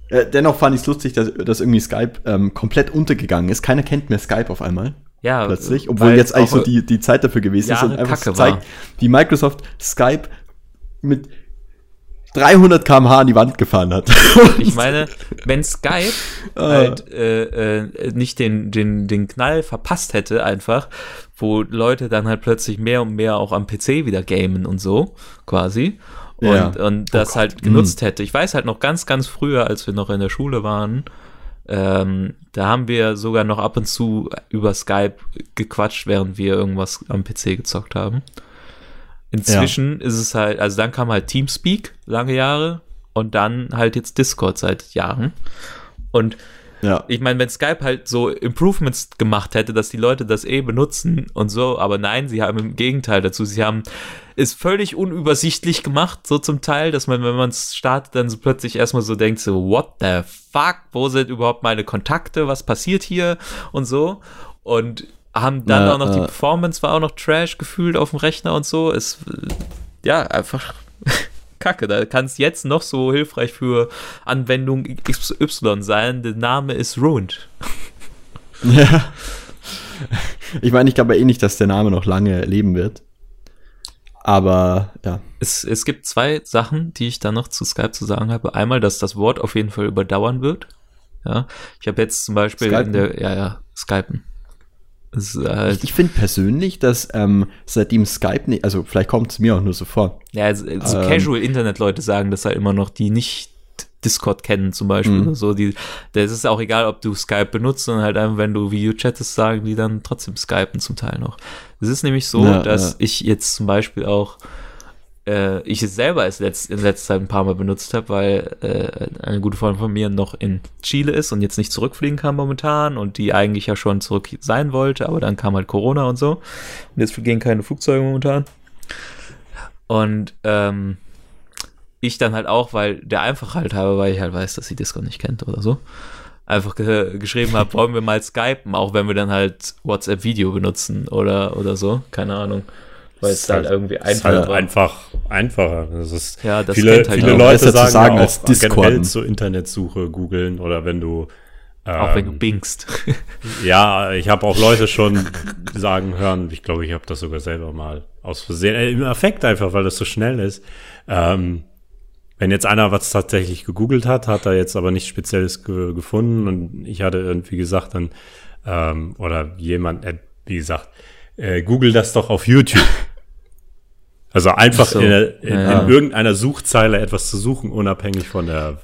Äh, dennoch fand ich es lustig, dass, dass irgendwie Skype ähm, komplett untergegangen ist. Keiner kennt mehr Skype auf einmal. Ja, plötzlich, obwohl jetzt eigentlich so die, die Zeit dafür gewesen ist Jahre und einfach Kacke zeigt, war. wie Microsoft Skype mit 300 km/h an die Wand gefahren hat. [LAUGHS] Ich meine, wenn Skype [LAUGHS] Ah. halt äh, äh, nicht den, den, den Knall verpasst hätte, einfach, wo Leute dann halt plötzlich mehr und mehr auch am PC wieder gamen und so, quasi. Und, Ja. und Oh das Gott. halt genutzt hätte. Ich weiß halt noch ganz, ganz früher, als wir noch in der Schule waren, ähm, da haben wir sogar noch ab und zu über Skype gequatscht, während wir irgendwas am PC gezockt haben. Inzwischen ist es halt, also dann kam halt Teamspeak, lange Jahre, und dann halt jetzt Discord seit Jahren. Und ja. ich meine, wenn Skype halt so Improvements gemacht hätte, dass die Leute das eh benutzen und so, aber nein, sie haben im Gegenteil dazu, sie haben es völlig unübersichtlich gemacht, so zum Teil, dass man, wenn man es startet, dann so plötzlich erstmal so denkt, so, what the fuck, wo sind überhaupt meine Kontakte, was passiert hier und so. Und haben dann Na, auch noch die äh. Performance war auch noch Trash gefühlt auf dem Rechner und so. Es, äh, ja, einfach kacke. Da kann es jetzt noch so hilfreich für Anwendung XY sein. Der Name ist ruined. [LAUGHS] Ja. Ich meine, ich glaube eh nicht, dass der Name noch lange leben wird. Aber ja. Es, es gibt zwei Sachen, die ich da noch zu Skype zu sagen habe. Einmal, dass das Wort auf jeden Fall überdauern wird. Ja, ich habe jetzt zum Beispiel Skypen? in der, ja, ja, Skypen. Halt, Ich, finde persönlich, dass ähm, seitdem Skype nicht, also vielleicht kommt es mir auch nur so vor. ja, also, so ähm, Casual-Internet-Leute sagen das halt immer noch, die nicht Discord kennen zum Beispiel Mhm. oder so. Die, das ist auch egal, ob du Skype benutzt, sondern halt einfach, wenn du Video chattest, sagen die dann trotzdem Skypen zum Teil noch. Es ist nämlich so, Ja, dass ja. ich jetzt zum Beispiel auch äh, ich es selber als letzt, in letzter Zeit ein paar Mal benutzt habe, weil äh, eine gute Freundin von mir noch in Chile ist und jetzt nicht zurückfliegen kann momentan und die eigentlich ja schon zurück sein wollte, aber dann kam halt Corona und so. Und jetzt gehen keine Flugzeuge momentan. Und ähm, ich dann halt auch, weil der Einfachheit habe, weil ich halt weiß, dass sie Discord nicht kennt oder so, einfach ge geschrieben habe, wollen wir mal skypen, auch wenn wir dann halt WhatsApp-Video benutzen oder, oder so, keine Ahnung. Weil es Ist halt halt- irgendwie ist einfach halt einfach einfacher. Das ist Ja, das viele halt viele auch. Leute sagen, sagen ja als auch generell zur Internetsuche googeln oder wenn du Auch wenn du ähm, bingst. [LAUGHS] Ja, ich habe auch Leute schon sagen hören, ich glaube, ich habe das sogar selber mal aus Versehen, äh, im Affekt einfach, weil das so schnell ist. Ähm, wenn jetzt einer was tatsächlich gegoogelt hat, hat er jetzt aber nichts Spezielles ge gefunden und ich hatte irgendwie gesagt dann, ähm, oder jemand, äh, wie gesagt, äh, google das doch auf YouTube. Also einfach Ach so. in, der- in, Ja. in irgendeiner Suchzeile etwas zu suchen, unabhängig von der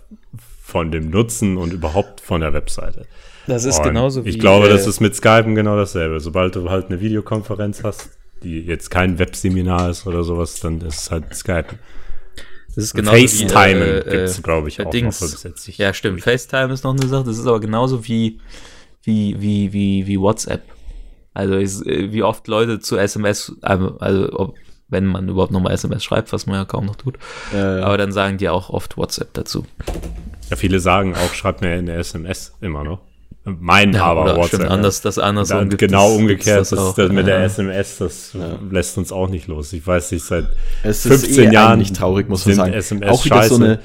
von dem Nutzen und überhaupt von der Webseite. Das ist Und genauso wie. Ich glaube, äh, das ist mit Skypen genau dasselbe. Sobald du halt eine Videokonferenz hast, die jetzt kein Webseminar ist oder sowas, dann ist es halt Skypen. das ist genauso FaceTime wie, äh, gibt's, äh, glaube ich, äh, auch Dings. noch zusätzlich. Ja, stimmt. FaceTime ist noch eine Sache. Das ist aber genauso wie, wie, wie, wie, wie WhatsApp. Also, ist, äh, wie oft Leute zu SMS, ähm, also, ob, wenn man überhaupt nochmal SMS schreibt, was man ja kaum noch tut. Äh, Aber dann sagen die auch oft WhatsApp dazu. Ja, viele sagen auch, schreibt mir eine SMS immer noch. Mein aber oder WhatsApp. stimmt, anders, das Dann gibt genau umgekehrt, das, auch. das mit der Ja. SMS, das lässt uns auch nicht los. Ich weiß nicht, seit es 15 eh Jahren eigentlich traurig, muss man sagen. SMS auch wieder so scheiße. eine,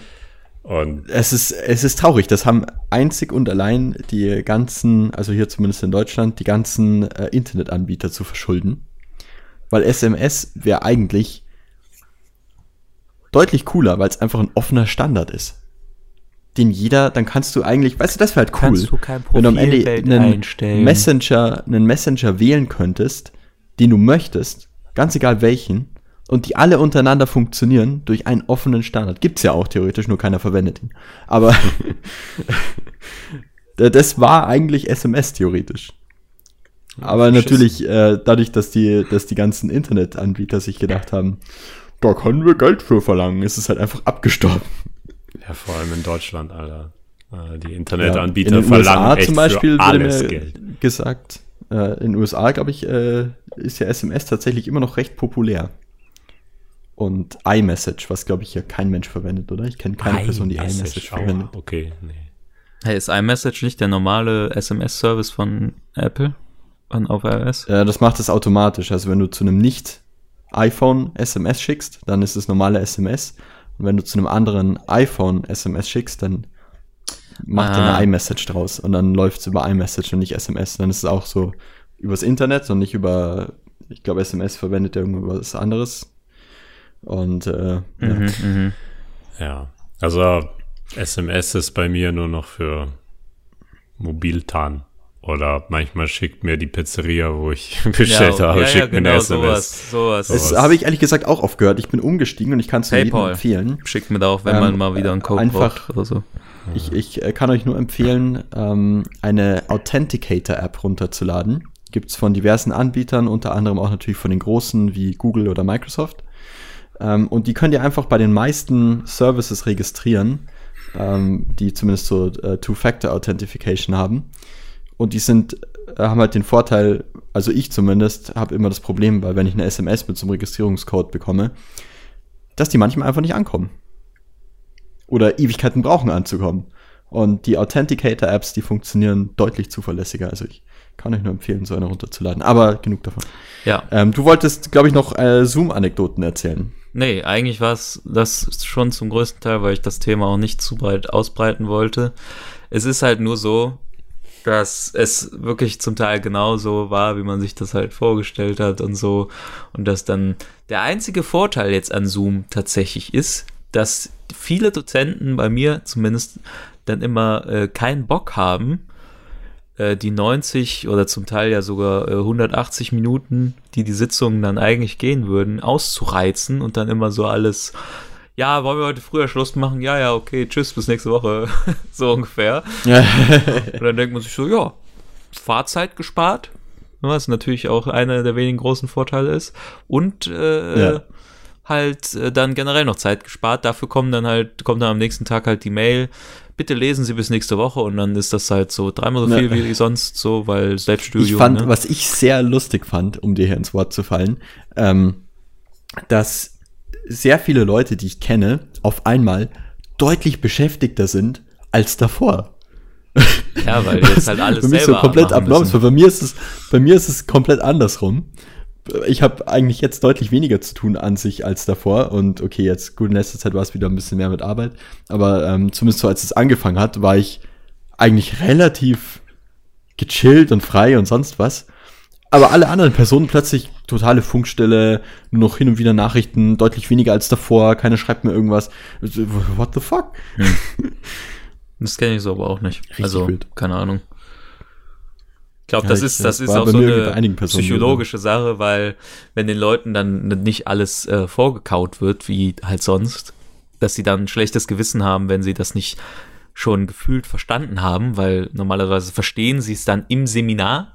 und es ist, es ist traurig. Das haben einzig und allein die ganzen, also hier zumindest in Deutschland, die ganzen äh, Internetanbieter zu verschulden. Weil SMS wäre eigentlich deutlich cooler, weil es einfach ein offener Standard ist. Den jeder, dann kannst du eigentlich, weißt du, das wäre halt cool. Kannst du kein wenn du am Ende Profilbild einen einstellen. Messenger, einen Messenger wählen könntest, den du möchtest, ganz egal welchen, und die alle untereinander funktionieren durch einen offenen Standard. Gibt's ja auch theoretisch, nur keiner verwendet ihn. Aber [LAUGHS] [LAUGHS] das war eigentlich SMS theoretisch. Aber natürlich, äh, dadurch, dass die, dass die ganzen Internetanbieter sich gedacht haben, da können wir Geld für verlangen, ist es halt einfach abgestorben. ja, vor allem in Deutschland, Alter. Äh, Die Ja, Internetanbieter in den verlangen USA echt zum Beispiel für wurde alles mir Geld. gesagt, äh, in den USA, glaube ich, äh, ist ja SMS tatsächlich immer noch recht populär. Und iMessage, was glaube ich hier kein Mensch verwendet, oder? Ich kenne keine Person, die iMessage verwendet. Okay, nee. Hey, ist iMessage nicht der normale SMS-Service von Apple? Von auf iOS? Äh, das macht es automatisch. Also wenn du zu einem nicht-iPhone SMS schickst, dann ist es normale SMS. Und wenn du zu einem anderen iPhone SMS schickst, dann macht er Ah. eine iMessage draus. Und dann läuft es über iMessage und nicht SMS. Dann ist es auch so übers Internet und nicht über, ich glaube, SMS verwendet ja irgendwas anderes. Und äh, ja. Mhm, mhm. Ja, also SMS ist bei mir nur noch für Mobiltan. Oder manchmal schickt mir die Pizzeria, wo ich [LAUGHS] bestellt ja, habe, ja, ja, schickt mir genau, eine SMS. sowas, sowas. So. Das sowas. habe ich ehrlich gesagt auch aufgehört. Ich bin umgestiegen und ich kann es nur jedem empfehlen. Schickt mir da auch, wenn Ähm, man mal wieder einen Code einfach- braucht oder so. Ich, ich äh, kann euch nur empfehlen, ähm, eine Authenticator-App runterzuladen. Gibt's von diversen Anbietern, unter anderem auch natürlich von den großen wie Google oder Microsoft. Ähm, und die könnt ihr einfach bei den meisten Services registrieren, ähm, die zumindest so äh, Two-Factor-Authentification haben. Und die sind, äh, haben halt den Vorteil, also ich zumindest, habe immer das Problem, weil wenn ich eine SMS mit so einem Registrierungscode bekomme, dass die manchmal einfach nicht ankommen oder Ewigkeiten brauchen anzukommen. Und die Authenticator-Apps, die funktionieren deutlich zuverlässiger. Also ich Kann ich nur empfehlen, so eine runterzuladen. Aber genug davon. Ja. Ähm, du wolltest, glaube ich, noch äh, Zoom-Anekdoten erzählen. Nee, eigentlich war es das schon zum größten Teil, weil ich das Thema auch nicht zu breit ausbreiten wollte. Es ist halt nur so, dass es wirklich zum Teil genauso war, wie man sich das halt vorgestellt hat und so. Und dass dann der einzige Vorteil jetzt an Zoom tatsächlich ist, dass viele Dozenten bei mir zumindest dann immer äh, keinen Bock haben, äh, die 90 oder zum Teil ja sogar äh, 180 Minuten, die die Sitzungen dann eigentlich gehen würden, auszureizen und dann immer so alles, ja, wollen wir heute früher Schluss machen? Ja, ja, okay, tschüss, bis nächste Woche, [LAUGHS] so ungefähr. Und dann denkt man sich so, ja, Fahrzeit gespart, was natürlich auch einer der wenigen großen Vorteile ist. Und äh, Ja. halt äh, dann generell noch Zeit gespart. Dafür kommen dann halt, kommt dann am nächsten Tag halt die Mail. Bitte lesen Sie bis nächste Woche und dann ist das halt so dreimal so Ja. viel wie sonst so, weil Selbststudium. Ich fand, ne? was ich sehr lustig fand, um dir hier ins Wort zu fallen, ähm, dass sehr viele Leute, die ich kenne, auf einmal deutlich beschäftigter sind als davor. Ja, weil [LAUGHS] jetzt halt alles für mich so selber komplett machen abnorm ist. Bei mir ist es, bei mir ist es komplett andersrum. Ich habe eigentlich jetzt deutlich weniger zu tun an sich als davor. Und okay, jetzt gut in letzter Zeit war es wieder ein bisschen mehr mit Arbeit. Aber ähm, zumindest so als es angefangen hat, war ich eigentlich relativ gechillt und frei und sonst was. Aber alle anderen Personen plötzlich totale Funkstille, nur noch hin und wieder Nachrichten, deutlich weniger als davor, keiner schreibt mir irgendwas. What the fuck? [LAUGHS] Das kenne ich so aber auch nicht. Richtig also, wild. keine Ahnung. Ich glaube, Ja, das ich- ist, das das ist auch so eine psychologische Sache, weil wenn den Leuten dann nicht alles äh, vorgekaut wird, wie halt sonst, dass sie dann ein schlechtes Gewissen haben, wenn sie das nicht schon gefühlt verstanden haben, weil normalerweise verstehen sie es dann im Seminar,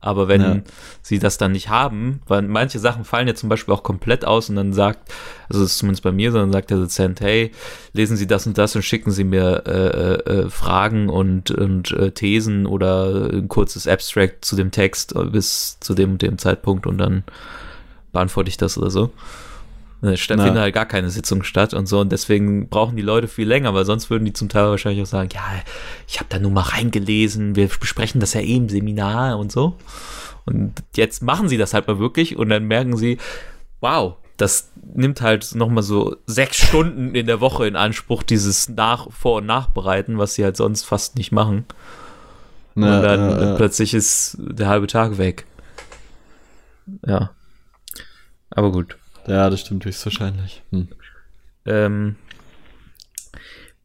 aber wenn Ja. sie das dann nicht haben, weil manche Sachen fallen ja zum Beispiel auch komplett aus und dann sagt, also das ist zumindest bei mir so, dann sagt der Dozent, hey, lesen Sie das und das und schicken Sie mir äh, äh, äh, Fragen und, und äh, Thesen oder ein kurzes Abstract zu dem Text bis zu dem und dem Zeitpunkt und dann beantworte ich das oder so. Statt- Na. findet halt gar keine Sitzung statt und so und deswegen brauchen die Leute viel länger, weil sonst würden die zum Teil wahrscheinlich auch sagen, ja, ich habe da nur mal reingelesen, wir besprechen das ja eh im Seminar und so. Und jetzt machen sie das halt mal wirklich und dann merken sie, wow, das nimmt halt nochmal so sechs Stunden in der Woche in Anspruch, dieses Nach-, Vor- und Nachbereiten, was sie halt sonst fast nicht machen. und dann plötzlich ist der halbe Tag weg. Ja. Aber gut. Ja, das stimmt höchstwahrscheinlich. Hm. Ähm,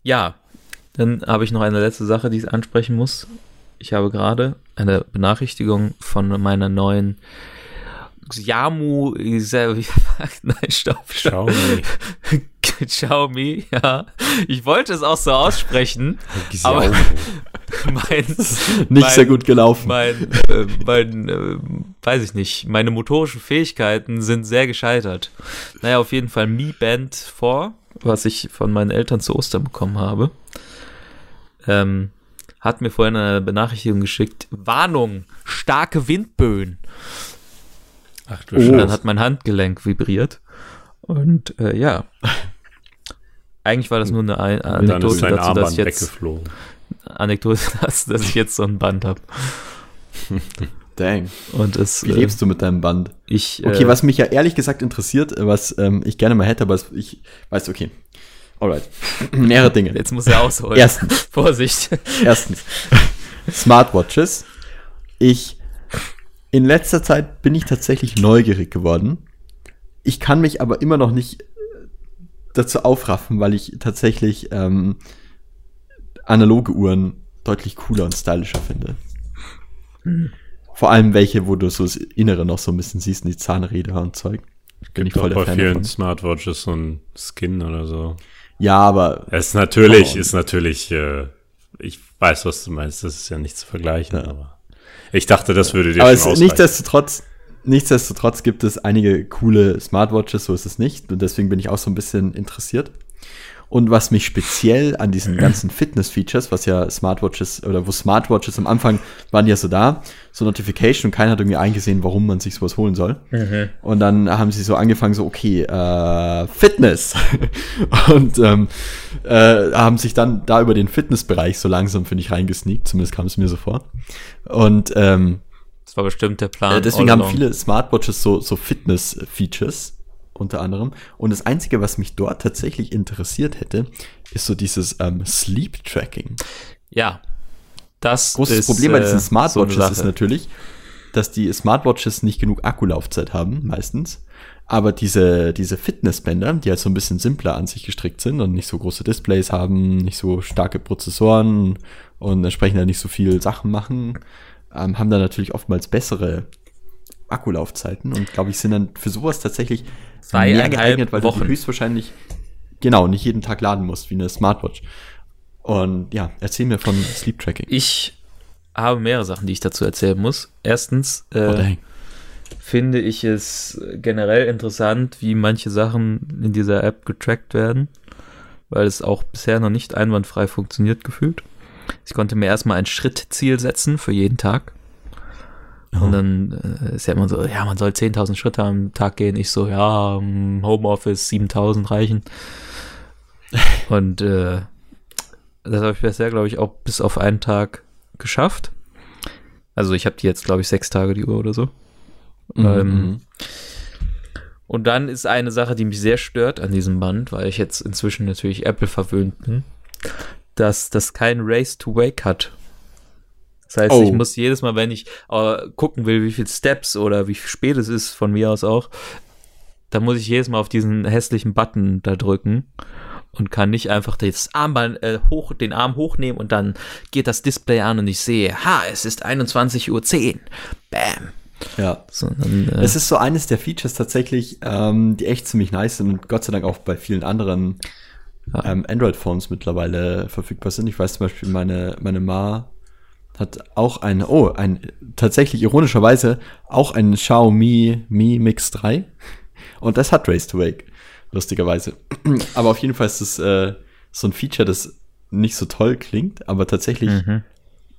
ja, dann habe ich noch eine letzte Sache, die ich ansprechen muss. Ich habe gerade eine Benachrichtigung von meiner neuen Xiaomi, [LAUGHS] nein, stopp, stopp. Xiaomi. [LAUGHS] Xiaomi, ja. Ich wollte es auch so aussprechen, aber [LAUGHS] mein, [LAUGHS] Nicht mein, sehr gut gelaufen. Mein, äh, mein äh, weiß ich nicht, meine motorischen Fähigkeiten sind sehr gescheitert. Naja, auf jeden Fall Mi Band 4, was ich von meinen Eltern zu Ostern bekommen habe, ähm, hat mir vorhin eine Benachrichtigung geschickt. Warnung, starke Windböen. Ach du Oh. Und dann hat mein Handgelenk vibriert. Und äh, ja. [LAUGHS] Eigentlich war das nur eine Anekdote dazu, dass ich jetzt weggeflogen. Anekdote, [LAUGHS] dass, dass ich jetzt so ein Band habe. [LAUGHS] Dang. Und es Wie lebst du mit deinem Band? ich Okay, äh, was mich ja ehrlich gesagt interessiert, äh, was ähm, ich gerne mal hätte, aber ich weiß, okay. Alright. [CLEARS THROAT] Mehrere Dinge. jetzt muss er ausholen. Erstens, [LAUGHS] Vorsicht. erstens. Smartwatches. Ich, in letzter Zeit bin ich tatsächlich neugierig geworden. Ich kann mich aber immer noch nicht äh, dazu aufraffen, weil ich tatsächlich ähm, analoge Uhren deutlich cooler und stylischer finde. Vor allem welche, wo du so das Innere noch so ein bisschen siehst, die Zahnräder und Zeug. Bin ich Gibt voll auch bei Fan vielen davon. Smartwatches so ein Skin oder so. Ja, aber Es ist natürlich, on. ist natürlich, äh, ich weiß, was du meinst, das ist ja nicht zu vergleichen, Ja. aber ich dachte, das würde dir Aber schon es, nichtsdestotrotz, nichtsdestotrotz gibt es einige coole Smartwatches, so ist es nicht. Und deswegen bin ich auch so ein bisschen interessiert. Und was mich speziell an diesen ganzen Fitness-Features, was ja Smartwatches oder wo Smartwatches am Anfang waren ja so da, so Notification und keiner hat irgendwie eingesehen, warum man sich sowas holen soll. Und dann haben sie so angefangen, so, okay, äh, Fitness. [LAUGHS] und ähm, äh, haben sich dann da über den Fitnessbereich so langsam, finde ich, reingesneakt, zumindest kam es mir so vor. Und ähm, Das war bestimmt der Plan. äh, deswegen haben viele Smartwatches so, so Fitness-Features unter anderem. Und das Einzige, was mich dort tatsächlich interessiert hätte, ist so dieses ähm, Sleep-Tracking. Ja. Das Großes ist, Problem bei äh, diesen Smartwatches so ist natürlich, dass die Smartwatches nicht genug Akkulaufzeit haben, meistens. Aber diese, diese Fitnessbänder, die halt so ein bisschen simpler an sich gestrickt sind und nicht so große Displays haben, nicht so starke Prozessoren und entsprechend halt nicht so viel Sachen machen, ähm, haben dann natürlich oftmals bessere Akkulaufzeiten und glaube ich sind dann für sowas tatsächlich mehr Zweieinhalb geeignet, weil du Wochen. die höchstwahrscheinlich genau nicht jeden Tag laden musst wie eine Smartwatch. Und ja, erzähl mir von Sleep Tracking. Ich habe mehrere Sachen, die ich dazu erzählen muss. Erstens äh, Oh, finde ich es generell interessant, wie manche Sachen in dieser App getrackt werden, weil es auch bisher noch nicht einwandfrei funktioniert gefühlt. Ich konnte mir erstmal ein Schrittziel setzen für jeden Tag. Und dann äh, ist ja immer so, ja, man soll 10.000 Schritte am Tag gehen. Ich so, ja, Homeoffice 7.000 reichen. [LAUGHS] Und äh, das habe ich bisher, glaube ich, auch bis auf einen Tag geschafft. Also ich habe die jetzt, glaube ich, sechs Tage die Uhr oder so. Mhm. Ähm, und dann ist eine Sache, die mich sehr stört an diesem Band, weil ich jetzt inzwischen natürlich Apple verwöhnt bin, dass das kein Race to Wake hat. Das heißt, Oh. ich muss jedes Mal, wenn ich äh, gucken will, wie viel Steps oder wie spät es ist, von mir aus auch, dann muss ich jedes Mal auf diesen hässlichen Button da drücken und kann nicht einfach das Armband äh, hoch, den Arm hochnehmen und dann geht das Display an und ich sehe, ha, es ist 21.10 Uhr. Bam. ja. So, dann, äh, Es ist so eines der Features tatsächlich, ähm, die echt ziemlich nice sind und Gott sei Dank auch bei vielen anderen Ja. ähm, Android-Phones mittlerweile verfügbar sind. Ich weiß zum Beispiel, meine, meine Ma hat auch ein, oh, ein, tatsächlich ironischerweise auch ein Xiaomi Mi Mix 3 und das hat Race to Wake, lustigerweise. [CLEARS THROAT] aber auf jeden Fall ist es äh, so ein Feature, das nicht so toll klingt, aber tatsächlich Mhm.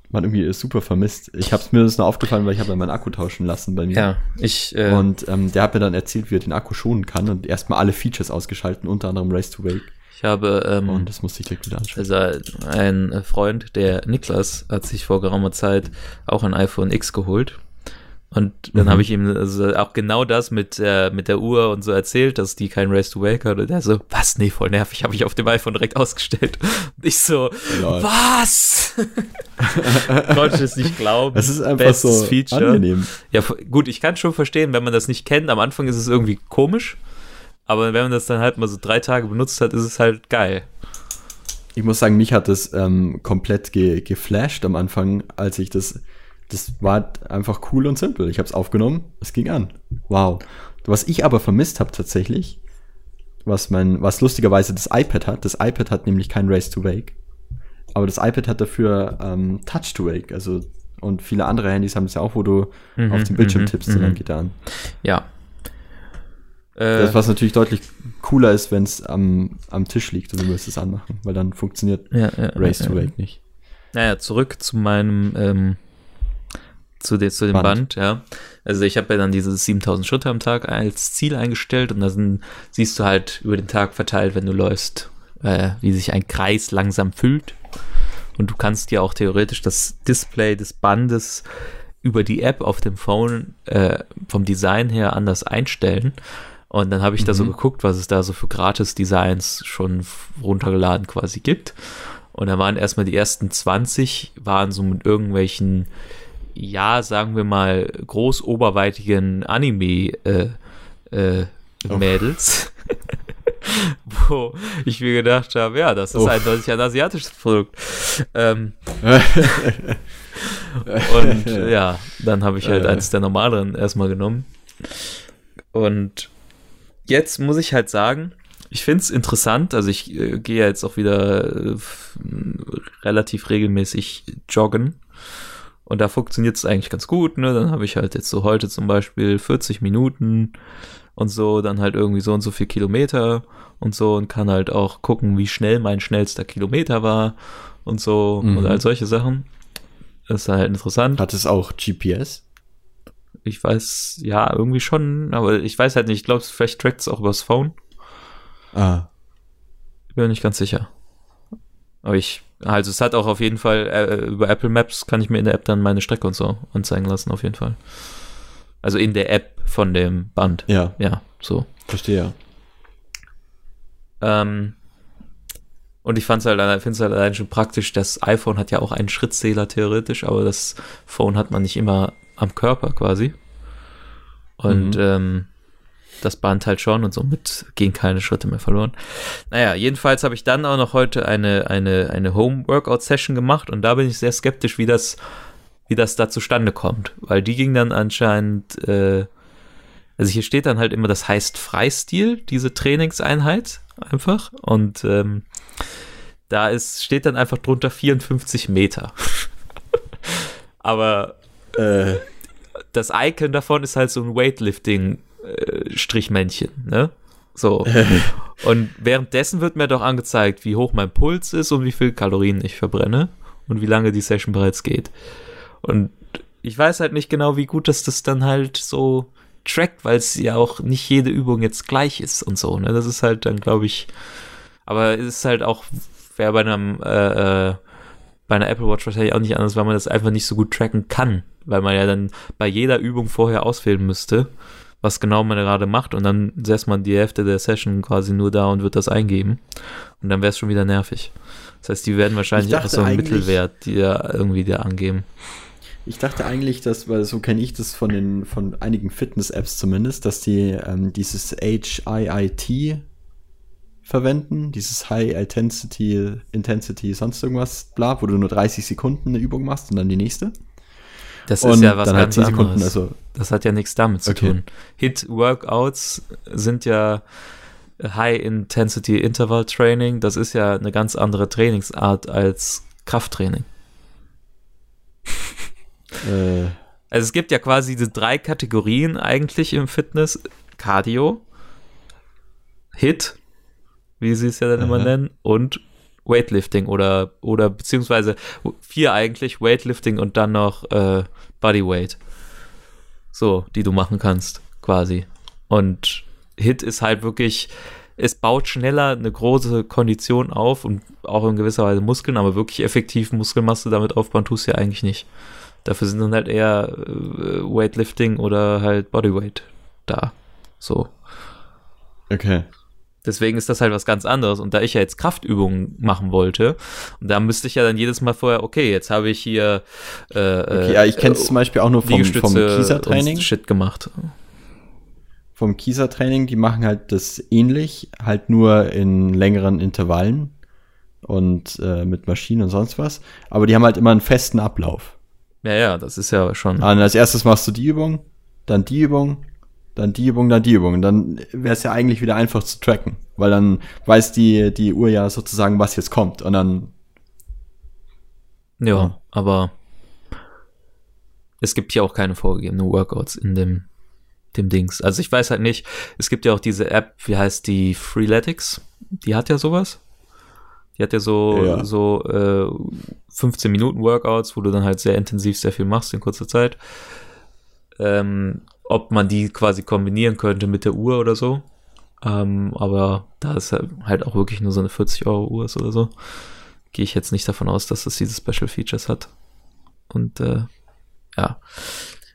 man irgendwie super vermisst. Ich habe mir das nur aufgefallen, weil ich habe ja meinen Akku tauschen lassen bei mir. Ja, ich, äh, Und ähm, der hat mir dann erzählt, wie er den Akku schonen kann und erstmal alle Features ausgeschalten, unter anderem Race to Wake. Ich habe, ähm, Und das musste ich direkt wieder anschauen. also ein Freund, der Niklas, hat sich vor geraumer Zeit auch ein iPhone X geholt. Und dann Mhm. habe ich ihm also auch genau das mit, äh, mit der Uhr und so erzählt, dass die kein Race to Wake hat. Und er so, was? Nee, voll nervig, habe ich auf dem iPhone direkt ausgestellt. Und [LAUGHS] ich so, Lol. was? [LAUGHS] Konnte es nicht glauben. Das ist einfach Bestes so Feature. angenehm. Ja, gut, ich kann schon verstehen, wenn man das nicht kennt. Am Anfang ist es irgendwie komisch. Aber wenn man das dann halt mal so drei Tage benutzt hat, ist es halt geil. Ich muss sagen, mich hat das ähm, komplett ge geflasht am Anfang, als ich das. Das war einfach cool und simpel. Ich habe es aufgenommen, es ging an. Wow. Was ich aber vermisst habe tatsächlich, was mein, was lustigerweise das iPad hat. Das iPad hat nämlich kein Race to Wake. Aber das iPad hat dafür ähm, Touch to Wake. Also und viele andere Handys haben es ja auch, wo du Mhm, auf den Bildschirm mhm, tippst und dann mhm. geht er an. Ja. Äh, Das, was natürlich deutlich cooler ist, wenn es am, am Tisch liegt und du willst es anmachen, weil dann funktioniert ja, ja, Race ja, to ja. Wake nicht. Naja, zurück zu meinem, ähm, zu, de, zu dem Band. Band. ja. Also ich habe ja dann diese 7000 Schritte am Tag als Ziel eingestellt und dann siehst du halt über den Tag verteilt, wenn du läufst, äh, wie sich ein Kreis langsam füllt. Und du kannst dir auch theoretisch das Display des Bandes über die App auf dem Phone äh, vom Design her anders einstellen. Und dann habe ich da so Mhm. geguckt, was es da so für Gratis-Designs schon runtergeladen quasi gibt. Und da waren erstmal die ersten 20, waren so mit irgendwelchen, ja, sagen wir mal, großoberweitigen Anime äh, äh, Oh. Mädels. [LAUGHS] Wo ich mir gedacht habe, ja, das ist Oh. eindeutig ein asiatisches Produkt. Ähm, [LAUGHS] und ja, dann habe ich halt Äh. eins der normaleren erstmal genommen. Und jetzt muss ich halt sagen, ich finde es interessant. Also ich äh, gehe ja jetzt auch wieder äh, relativ regelmäßig joggen. Und da funktioniert es eigentlich ganz gut, ne? Dann habe ich halt jetzt so heute zum Beispiel 40 Minuten und so, dann halt irgendwie so und so viel Kilometer und so und kann halt auch gucken, wie schnell mein schnellster Kilometer war und so Mhm. und all solche Sachen. Das ist halt interessant. Hat es auch GPS? Ich weiß, ja, irgendwie schon, aber ich weiß halt nicht, ich glaube, vielleicht trackt es auch übers Phone. Ah, Bin mir nicht ganz sicher. Aber ich, also es hat auch auf jeden Fall, äh, über Apple Maps kann ich mir in der App dann meine Strecke und so anzeigen lassen, auf jeden Fall. Also in der App von dem Band. ja, Ja, so. verstehe. Ähm, und ich fand's halt, finde es halt allein schon praktisch, das iPhone hat ja auch einen Schrittzähler theoretisch, aber das Phone hat man nicht immer am Körper quasi. Und Mhm. ähm, das Band halt schon und somit gehen keine Schritte mehr verloren. Naja, jedenfalls habe ich dann auch noch heute eine, eine, eine Home-Workout-Session gemacht und da bin ich sehr skeptisch, wie das, wie das da zustande kommt. Weil die ging dann anscheinend, äh, also hier steht dann halt immer, das heißt Freistil, diese Trainingseinheit einfach. Und ähm, da ist, steht dann einfach drunter 54 Meter. [LAUGHS] Aber Äh, das Icon davon ist halt so ein Weightlifting-Strichmännchen, ne? So. [LAUGHS] Und währenddessen wird mir doch angezeigt, wie hoch mein Puls ist und wie viel Kalorien ich verbrenne und wie lange die Session bereits geht. Und ich weiß halt nicht genau, wie gut das das dann halt so trackt, weil es ja auch nicht jede Übung jetzt gleich ist und so, ne? Das ist halt dann, glaube ich, aber es ist halt auch, wäre bei einem, äh, äh, bei einer Apple Watch wahrscheinlich auch nicht anders, weil man das einfach nicht so gut tracken kann, weil man ja dann bei jeder Übung vorher auswählen müsste, was genau man gerade macht und dann setzt man die Hälfte der Session quasi nur da und wird das eingeben und dann wäre es schon wieder nervig. Das heißt, die werden wahrscheinlich einfach dachte so einen Mittelwert, die da irgendwie da angeben. Ich dachte eigentlich, dass, weil so kenne ich das von den, von einigen Fitness-Apps zumindest, dass die ähm, dieses HIIT verwenden, dieses High Intensity, Intensity, sonst irgendwas, bla, wo du nur 30 Sekunden eine Übung machst und dann die nächste. Das und ist ja was halt ganz 10 anderes. Also Das hat ja nichts damit zu Okay. tun. Hit-Workouts sind ja High-Intensity Interval Training. Das ist ja eine ganz andere Trainingsart als Krafttraining. [LAUGHS] äh, Also es gibt ja quasi diese drei Kategorien eigentlich im Fitness. Cardio, Hit, wie sie es ja dann immer Aha. nennen, und Weightlifting oder, oder beziehungsweise vier eigentlich, Weightlifting und dann noch äh, Bodyweight. So, die du machen kannst, quasi. Und Hit ist halt wirklich, es baut schneller eine große Kondition auf und auch in gewisser Weise Muskeln, aber wirklich effektiv Muskelmasse damit aufbauen tust du ja eigentlich nicht. Dafür sind dann halt eher äh, Weightlifting oder halt Bodyweight da. So. okay. Deswegen ist das halt was ganz anderes. Und da ich ja jetzt Kraftübungen machen wollte, und da müsste ich ja dann jedes Mal vorher, okay, jetzt habe ich hier äh, Okay, ja, ich kenne es zum Beispiel auch nur vom, vom Kieser-Training. Shit gemacht. Vom Kieser-Training, die machen halt das ähnlich, halt nur in längeren Intervallen und äh, mit Maschinen und sonst was. Aber die haben halt immer einen festen Ablauf. Ja, ja, das ist ja schon. Und als erstes machst du die Übung, dann die Übung, dann die Übung, dann die Übung. Und dann wäre es ja eigentlich wieder einfach zu tracken, weil dann weiß die, die Uhr ja sozusagen, was jetzt kommt. Und dann, Ja, Ja. aber es gibt hier auch keine vorgegebenen Workouts in dem, dem Dings. Also ich weiß halt nicht, es gibt ja auch diese App, wie heißt die, Freeletics, die hat ja sowas. Die hat ja so, Ja. so äh, 15 Minuten Workouts, wo du dann halt sehr intensiv sehr viel machst in kurzer Zeit. Ähm, ob man die quasi kombinieren könnte mit der Uhr oder so. Ähm, aber da es halt auch wirklich nur so eine 40 Euro Uhr ist oder so, gehe ich jetzt nicht davon aus, dass das diese Special Features hat. Und äh, ja,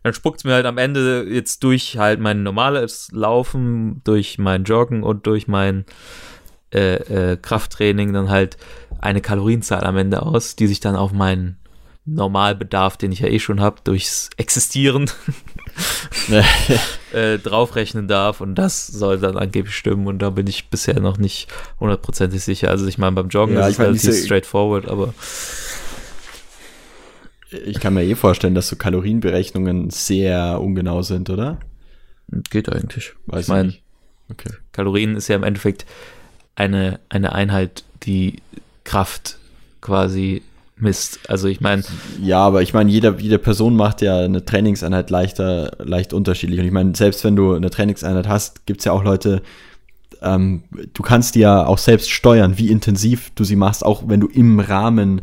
dann spuckt es mir halt am Ende jetzt durch halt mein normales Laufen, durch mein Joggen und durch mein äh, äh, Krafttraining dann halt eine Kalorienzahl am Ende aus, die sich dann auf meinen Normalbedarf, den ich ja eh schon habe, durchs Existieren [LAUGHS] [LAUGHS] äh, draufrechnen darf und das soll dann angeblich stimmen und da bin ich bisher noch nicht hundertprozentig sicher. Also ich meine, beim Joggen Ja, ist es relativ straightforward, aber ich kann mir eh vorstellen, dass so Kalorienberechnungen sehr ungenau sind, oder? geht eigentlich. Weiß ich meine. Okay. Kalorien ist ja im Endeffekt eine, eine Einheit, die Kraft quasi misst. Also ich meine, Ja, aber ich meine, jeder, jede Person macht ja eine Trainingseinheit leichter, leicht unterschiedlich. Und ich meine, selbst wenn du eine Trainingseinheit hast, gibt's ja auch Leute, ähm, du kannst die ja auch selbst steuern, wie intensiv du sie machst, auch wenn du im Rahmen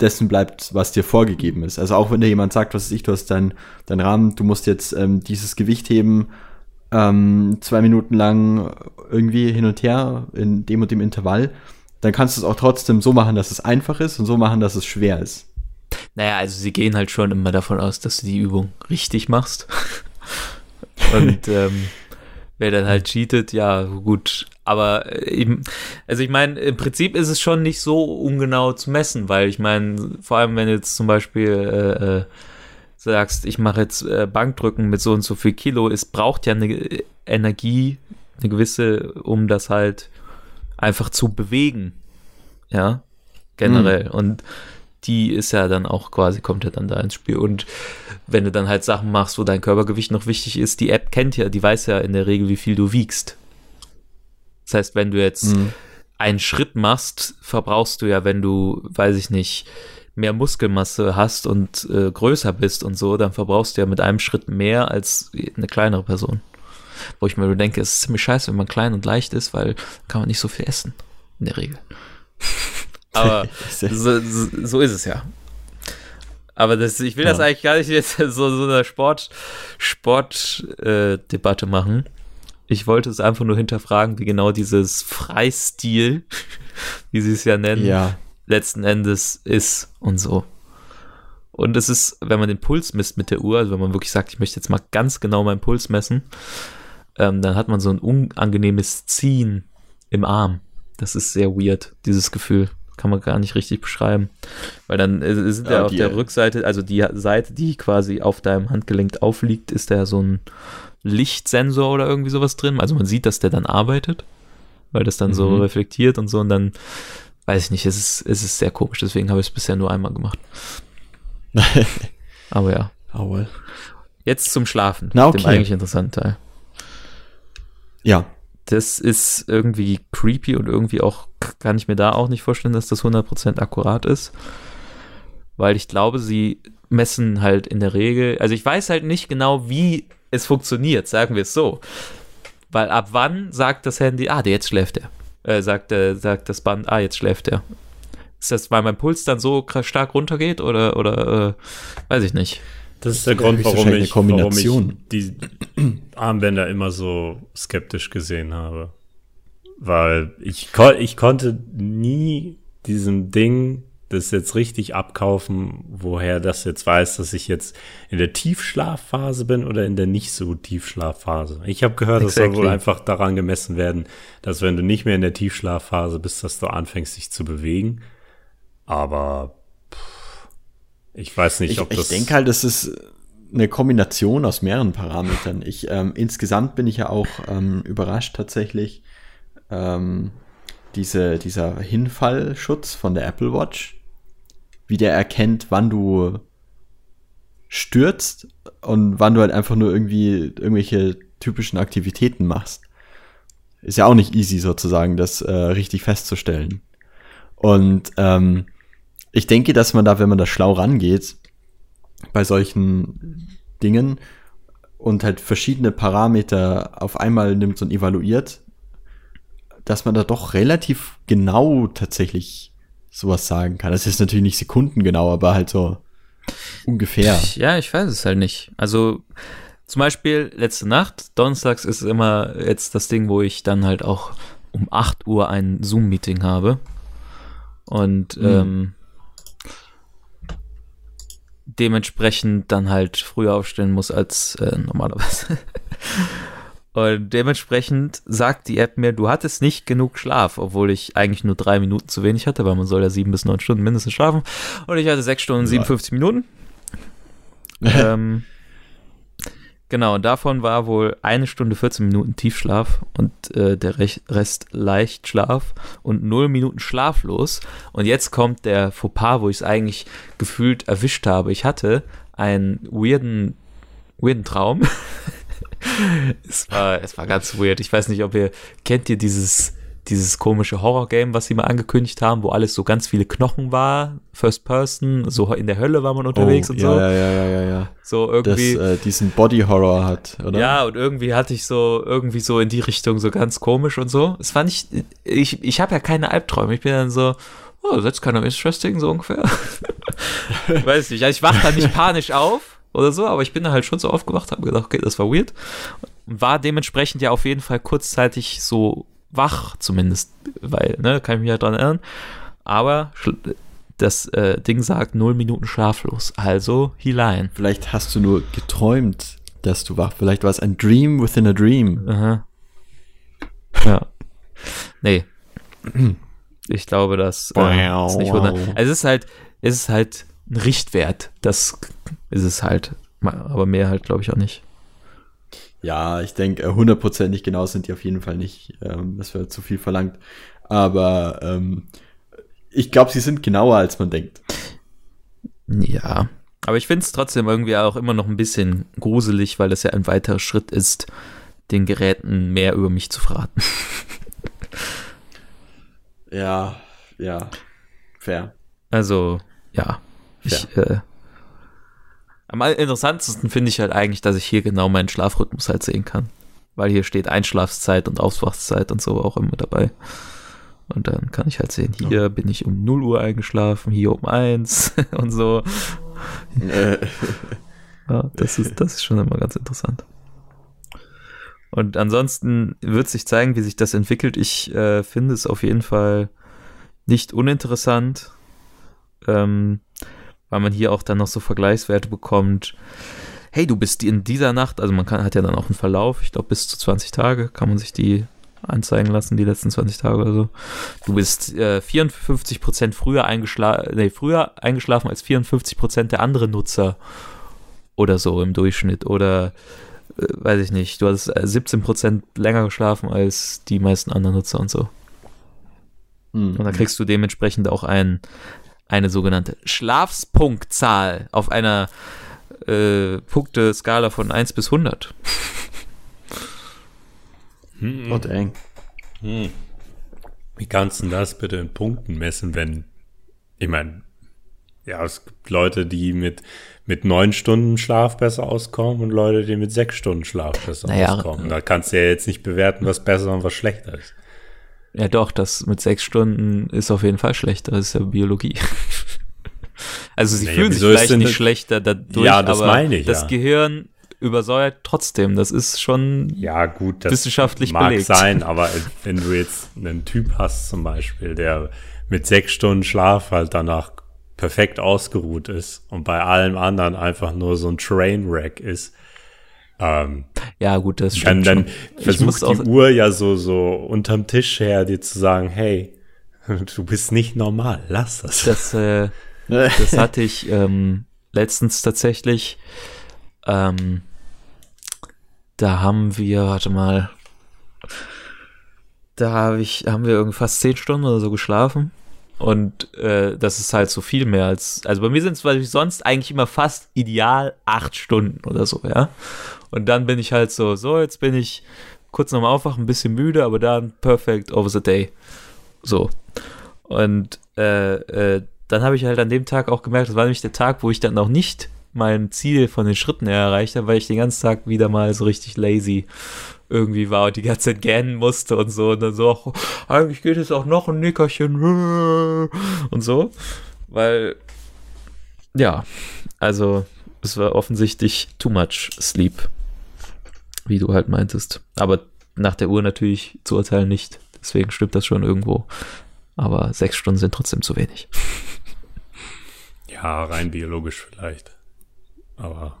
dessen bleibst, was dir vorgegeben ist. Also auch wenn dir jemand sagt, was weiß ich, du hast deinen dein Rahmen, du musst jetzt ähm, dieses Gewicht heben, ähm, zwei Minuten lang irgendwie hin und her in dem und dem Intervall, dann kannst du es auch trotzdem so machen, dass es einfach ist und so machen, dass es schwer ist. naja, also sie gehen halt schon immer davon aus, dass du die Übung richtig machst. [LAUGHS] Und ähm, wer dann halt cheatet, ja, gut. Aber äh, eben, also ich meine, im Prinzip ist es schon nicht so ungenau zu messen, weil ich meine, vor allem wenn du jetzt zum Beispiel äh, äh, sagst, ich mache jetzt äh, Bankdrücken mit so und so viel Kilo, es braucht ja eine Energie, eine gewisse, um das halt einfach zu bewegen. Ja, generell. Und die ist ja dann auch quasi, kommt ja dann da ins Spiel. Und wenn du dann halt Sachen machst, wo dein Körpergewicht noch wichtig ist, die App kennt ja, die weiß ja in der Regel, wie viel du wiegst. Das heißt, wenn du jetzt Mhm. einen Schritt machst, verbrauchst du ja, wenn du, weiß ich nicht, mehr Muskelmasse hast und äh, größer bist und so, dann verbrauchst du ja mit einem Schritt mehr als eine kleinere Person. Wo ich mir nur denke, es ist ziemlich scheiße, wenn man klein und leicht ist, weil kann man nicht so viel essen. In der Regel. [LAUGHS] Aber so, so, ist es ja. Aber das, ich will das Ja. eigentlich gar nicht jetzt [LAUGHS] so, so eine Sport, Sport, äh, machen. Ich wollte es einfach nur hinterfragen, wie genau dieses Freistil, [LAUGHS] wie sie es ja nennen, Ja, letzten Endes ist und so. Und es ist, wenn man den Puls misst mit der Uhr, also wenn man wirklich sagt, ich möchte jetzt mal ganz genau meinen Puls messen, ähm, dann hat man so ein unangenehmes Ziehen im Arm. Das ist sehr weird, dieses Gefühl. Kann man gar nicht richtig beschreiben. Weil dann äh, sind ja, Ja, auf der Rückseite, also die Seite, die quasi auf deinem Handgelenk aufliegt, ist da so ein Lichtsensor oder irgendwie sowas drin. Also man sieht, dass der dann arbeitet, weil das dann so Mhm. reflektiert und so und dann weiß ich nicht, es ist, es ist sehr komisch, deswegen habe ich es bisher nur einmal gemacht. [LAUGHS] Aber ja. Aue. Jetzt zum Schlafen, Na, okay. dem eigentlich interessanten Teil. Ja, Das ist irgendwie creepy und irgendwie auch, kann ich mir da auch nicht vorstellen, dass das 100% akkurat ist. Weil ich glaube, sie messen halt in der Regel, also ich weiß halt nicht genau, wie es funktioniert, sagen wir es so. Weil ab wann sagt das Handy, ah, jetzt schläft er. Äh, sagt, äh, sagt das Band, ah, jetzt schläft er. Ist das, weil mein Puls dann so stark runtergeht oder, oder äh, weiß ich nicht. Das ist der Grund, warum ich, warum ich die Armbänder immer so skeptisch gesehen habe. Weil ich, ich konnte nie diesem Ding das jetzt richtig abkaufen, woher das jetzt weiß, dass ich jetzt in der Tiefschlafphase bin oder in der nicht so Tiefschlafphase. Ich habe gehört, das soll Exactly. wohl einfach daran gemessen werden, dass wenn du nicht mehr in der Tiefschlafphase bist, dass du anfängst, dich zu bewegen. Aber ich weiß nicht, ich, ob ich das. denke halt, das ist eine Kombination aus mehreren Parametern. Ich, ähm, insgesamt bin ich ja auch ähm, überrascht tatsächlich, ähm, diese, dieser Hinfallschutz von der Apple Watch, wie der erkennt, wann du stürzt und wann du halt einfach nur irgendwie irgendwelche typischen Aktivitäten machst. Ist ja auch nicht easy sozusagen, das äh, richtig festzustellen. Und ähm, ich denke, dass man da, wenn man da schlau rangeht, bei solchen Dingen und halt verschiedene Parameter auf einmal nimmt und evaluiert, dass man da doch relativ genau tatsächlich sowas sagen kann. Das ist natürlich nicht sekundengenau, aber halt so ungefähr. Ja, ich weiß es halt nicht. Also zum Beispiel letzte Nacht, donnerstags ist immer jetzt das Ding, wo ich dann halt auch um 8 Uhr ein Zoom-Meeting habe. Und Mhm. ähm, dementsprechend dann halt früher aufstehen muss als äh, normalerweise. [LAUGHS] Und dementsprechend sagt die App mir, du hattest nicht genug Schlaf, obwohl ich eigentlich nur drei Minuten zu wenig hatte, weil man soll ja sieben bis neun Stunden mindestens schlafen. Und ich hatte sechs Stunden, 57 Minuten. [LAUGHS] ähm, genau, und davon war wohl eine Stunde 14 Minuten Tiefschlaf und äh, der Rest Leichtschlaf und null Minuten schlaflos. Und jetzt kommt der Fauxpas, wo ich es eigentlich gefühlt erwischt habe. Ich hatte einen weirden, weirden Traum. [LAUGHS] es, war, es war ganz weird. Ich weiß nicht, ob ihr, kennt ihr dieses dieses komische Horror-Game, was sie mal angekündigt haben, wo alles so ganz viele Knochen war, First Person, so in der Hölle war man unterwegs und Oh, ja, so. Ja, ja, ja, ja, ja. So Das irgendwie. äh, diesen Body Horror hat, oder? Ja, und irgendwie hatte ich so, irgendwie so in die Richtung so ganz komisch und so. Es fand ich, ich, ich habe ja keine Albträume. Ich bin dann so, oh, that's kind of interesting, so ungefähr. [LAUGHS] Weiß nicht, also ich wach da nicht panisch auf oder so, aber ich bin da halt schon so aufgewacht, habe gedacht, okay, das war weird. Und war dementsprechend ja auf jeden Fall kurzzeitig so wach, zumindest, weil, ne, kann ich mich ja dran erinnern. Aber das äh, Ding sagt null Minuten schlaflos, also hinein. Vielleicht hast du nur geträumt, dass du wach. Vielleicht war es ein Dream within a Dream. Aha. Ja. Nee. Ich glaube, das äh, ist nicht wunder. Es ist halt, es ist halt ein Richtwert. Das ist es halt. Aber mehr halt, glaube ich, auch nicht. Ja, ich denke, äh, hundertprozentig genau sind die auf jeden Fall nicht. Ähm, das wäre zu viel verlangt. Aber ähm, ich glaube, sie sind genauer, als man denkt. Ja. Aber ich finde es trotzdem irgendwie auch immer noch ein bisschen gruselig, weil das ja ein weiterer Schritt ist, den Geräten mehr über mich zu verraten. Ja, ja. Fair. Also, ja. Ich, äh, am interessantesten finde ich halt eigentlich, dass ich hier genau meinen Schlafrhythmus halt sehen kann. Weil hier steht Einschlafszeit und Aufwachszeit und so auch immer dabei. Und dann kann ich halt sehen, hier bin ich um 0 Uhr eingeschlafen, hier um 1 [LAUGHS] und so. Ja, das ist, das ist schon immer ganz interessant. Und ansonsten wird sich zeigen, wie sich das entwickelt. Ich äh, finde es auf jeden Fall nicht uninteressant, ähm, weil man hier auch dann noch so Vergleichswerte bekommt. Hey, du bist in dieser Nacht, also man kann, hat ja dann auch einen Verlauf, ich glaube bis zu 20 Tage kann man sich die anzeigen lassen, die letzten 20 Tage oder so. Du bist äh, 54% früher, eingeschla nee, früher eingeschlafen als 54% der anderen Nutzer oder so im Durchschnitt oder äh, weiß ich nicht, du hast äh, 17% länger geschlafen als die meisten anderen Nutzer und so. hm. Und dann kriegst du dementsprechend auch ein, eine sogenannte Schlafspunktzahl auf einer äh, Punkteskala von 1 bis 100. Hm, Oh, dang. hm. Wie kannst du denn das bitte in Punkten messen, wenn, ich meine, ja, es gibt Leute, die mit, mit neun Stunden Schlaf besser auskommen und Leute, die mit sechs Stunden Schlaf besser Naja, auskommen. Da kannst du ja jetzt nicht bewerten, was besser und was schlechter ist. Ja, doch, das mit sechs Stunden ist auf jeden Fall schlechter. Das ist ja Biologie. [LAUGHS] Also sie Naja, fühlen sich vielleicht nicht das- schlechter dadurch, Ja, das aber ich, das ja. Gehirn übersäuert trotzdem. Das ist schon Ja, gut, das Wissenschaftlich mag belegt. sein, aber wenn du jetzt einen Typ hast zum Beispiel, der mit sechs Stunden Schlaf halt danach perfekt ausgeruht ist und bei allem anderen einfach nur so ein Trainwreck ist, ähm, Ja, gut, das dann, stimmt dann. Ich versucht die Uhr ja so, so unterm Tisch her dir zu sagen, hey, [LAUGHS] du bist nicht normal, lass das. das, äh, das [LAUGHS] hatte ich ähm, letztens tatsächlich. Ähm, da haben wir, warte mal, da habe ich, haben wir irgendwie fast zehn Stunden oder so geschlafen. Und äh, das ist halt so viel mehr als, also bei mir sind es sonst eigentlich immer fast ideal acht Stunden oder so, ja. Und dann bin ich halt so, so, jetzt bin ich kurz nochmal aufwachen, ein bisschen müde, aber dann perfect over the day. So. Und äh, äh, dann habe ich halt an dem Tag auch gemerkt, das war nämlich der Tag, wo ich dann noch nicht mein Ziel von den Schritten her erreicht habe, weil ich den ganzen Tag wieder mal so richtig lazy irgendwie war und die ganze Zeit gähnen musste und so. Und dann so, ach, eigentlich geht es auch noch ein Nickerchen. Und so, weil ja, also es war offensichtlich too much sleep, wie du halt meintest, aber nach der Uhr natürlich zu urteilen nicht, deswegen stimmt das schon irgendwo, aber sechs Stunden sind trotzdem zu wenig. Ja, rein biologisch vielleicht. Aber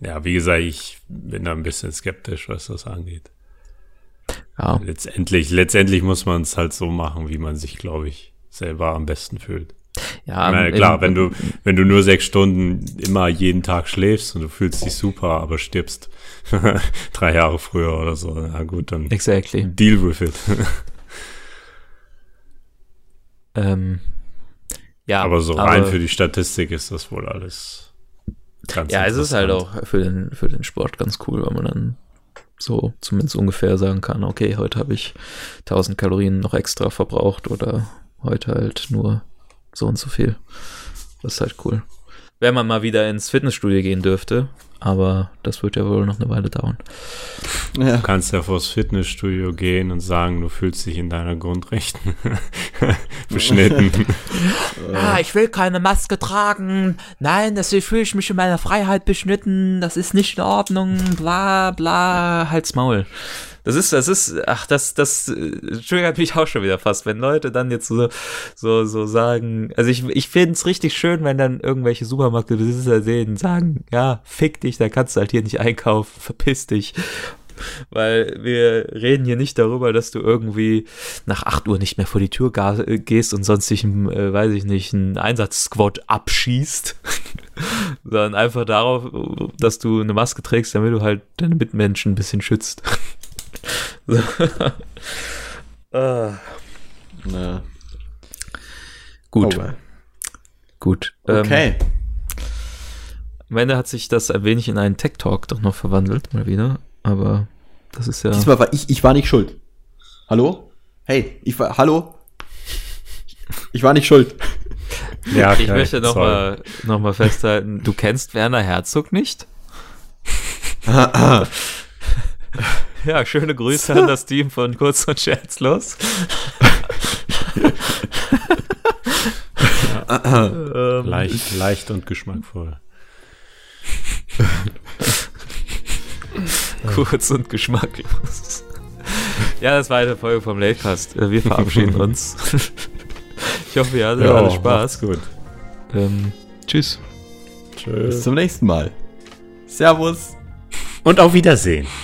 ja, wie gesagt, ich bin da ein bisschen skeptisch, was das angeht. Ja, Letztendlich, letztendlich muss man es halt so machen, wie man sich, glaube ich, selber am besten fühlt. ja meine, klar, im- wenn du, wenn du nur sechs Stunden immer jeden Tag schläfst und du fühlst dich super, aber stirbst [LAUGHS] drei Jahre früher oder so, na gut, dann Exactly. deal with it. Ähm, ja, aber so rein für die Statistik ist das wohl alles ganz Ja, es ist halt auch für den, für den Sport ganz cool, weil man dann so zumindest ungefähr sagen kann, okay, heute habe ich 1000 Kalorien noch extra verbraucht oder heute halt nur so und so viel. Das ist halt cool. Wenn man mal wieder ins Fitnessstudio gehen dürfte, aber das wird ja wohl noch eine Weile dauern. Ja. Du kannst ja vors Fitnessstudio gehen und sagen, du fühlst dich in deiner Grundrechten [LAUGHS] beschnitten. [LAUGHS] Ah, ich will keine Maske tragen. Nein, deswegen fühle ich mich in meiner Freiheit beschnitten. Das ist nicht in Ordnung. Bla, bla. Halt's Maul. Das ist, das ist, ach, das, das triggert mich auch schon wieder fast, wenn Leute dann jetzt so, so, so sagen, also ich, ich finde es richtig schön, wenn dann irgendwelche Supermarktbesitzer sehen, sagen, ja, fick dich, da kannst du halt hier nicht einkaufen, [LAUGHS] verpiss dich. Weil wir reden hier nicht darüber, dass du irgendwie nach 8 Uhr nicht mehr vor die Tür äh, gehst und sonst dich, äh, weiß ich nicht, einen Einsatzsquad abschießt, [LAUGHS] sondern einfach darauf, dass du eine Maske trägst, damit du halt deine Mitmenschen ein bisschen schützt. [LAUGHS] so. ah, Ja. gut, Oh, well. gut. Ähm, Okay. Am Ende hat sich das ein wenig in einen Tech-Talk doch noch verwandelt, mal wieder. Aber das ist ja. Diesmal war ich, ich war nicht schuld. Hallo? Hey, ich war, hallo? Ich war nicht schuld. ja, Ich okay, möchte sorry. nochmal noch mal festhalten, du kennst Werner Herzog nicht? [LAUGHS] ja, schöne Grüße an das Team von Kurz und Scherzlos. [LAUGHS] ähm, Leicht, leicht und geschmackvoll. [LAUGHS] kurz und geschmacklos. Ja, das war eine Folge vom Latecast. Äh, Wir verabschieden [LAUGHS] uns. Ich hoffe, ihr hattet alle Spaß. gut. Ähm, tschüss. Bis Tschüss. zum nächsten Mal. Servus. Und auf Wiedersehen. [LAUGHS]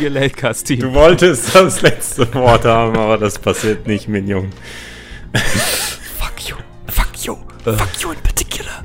Ihr Latecast-Team. Du wolltest das letzte Wort haben, aber das passiert nicht, Minion. Fuck you. Fuck you. Fuck you in particular.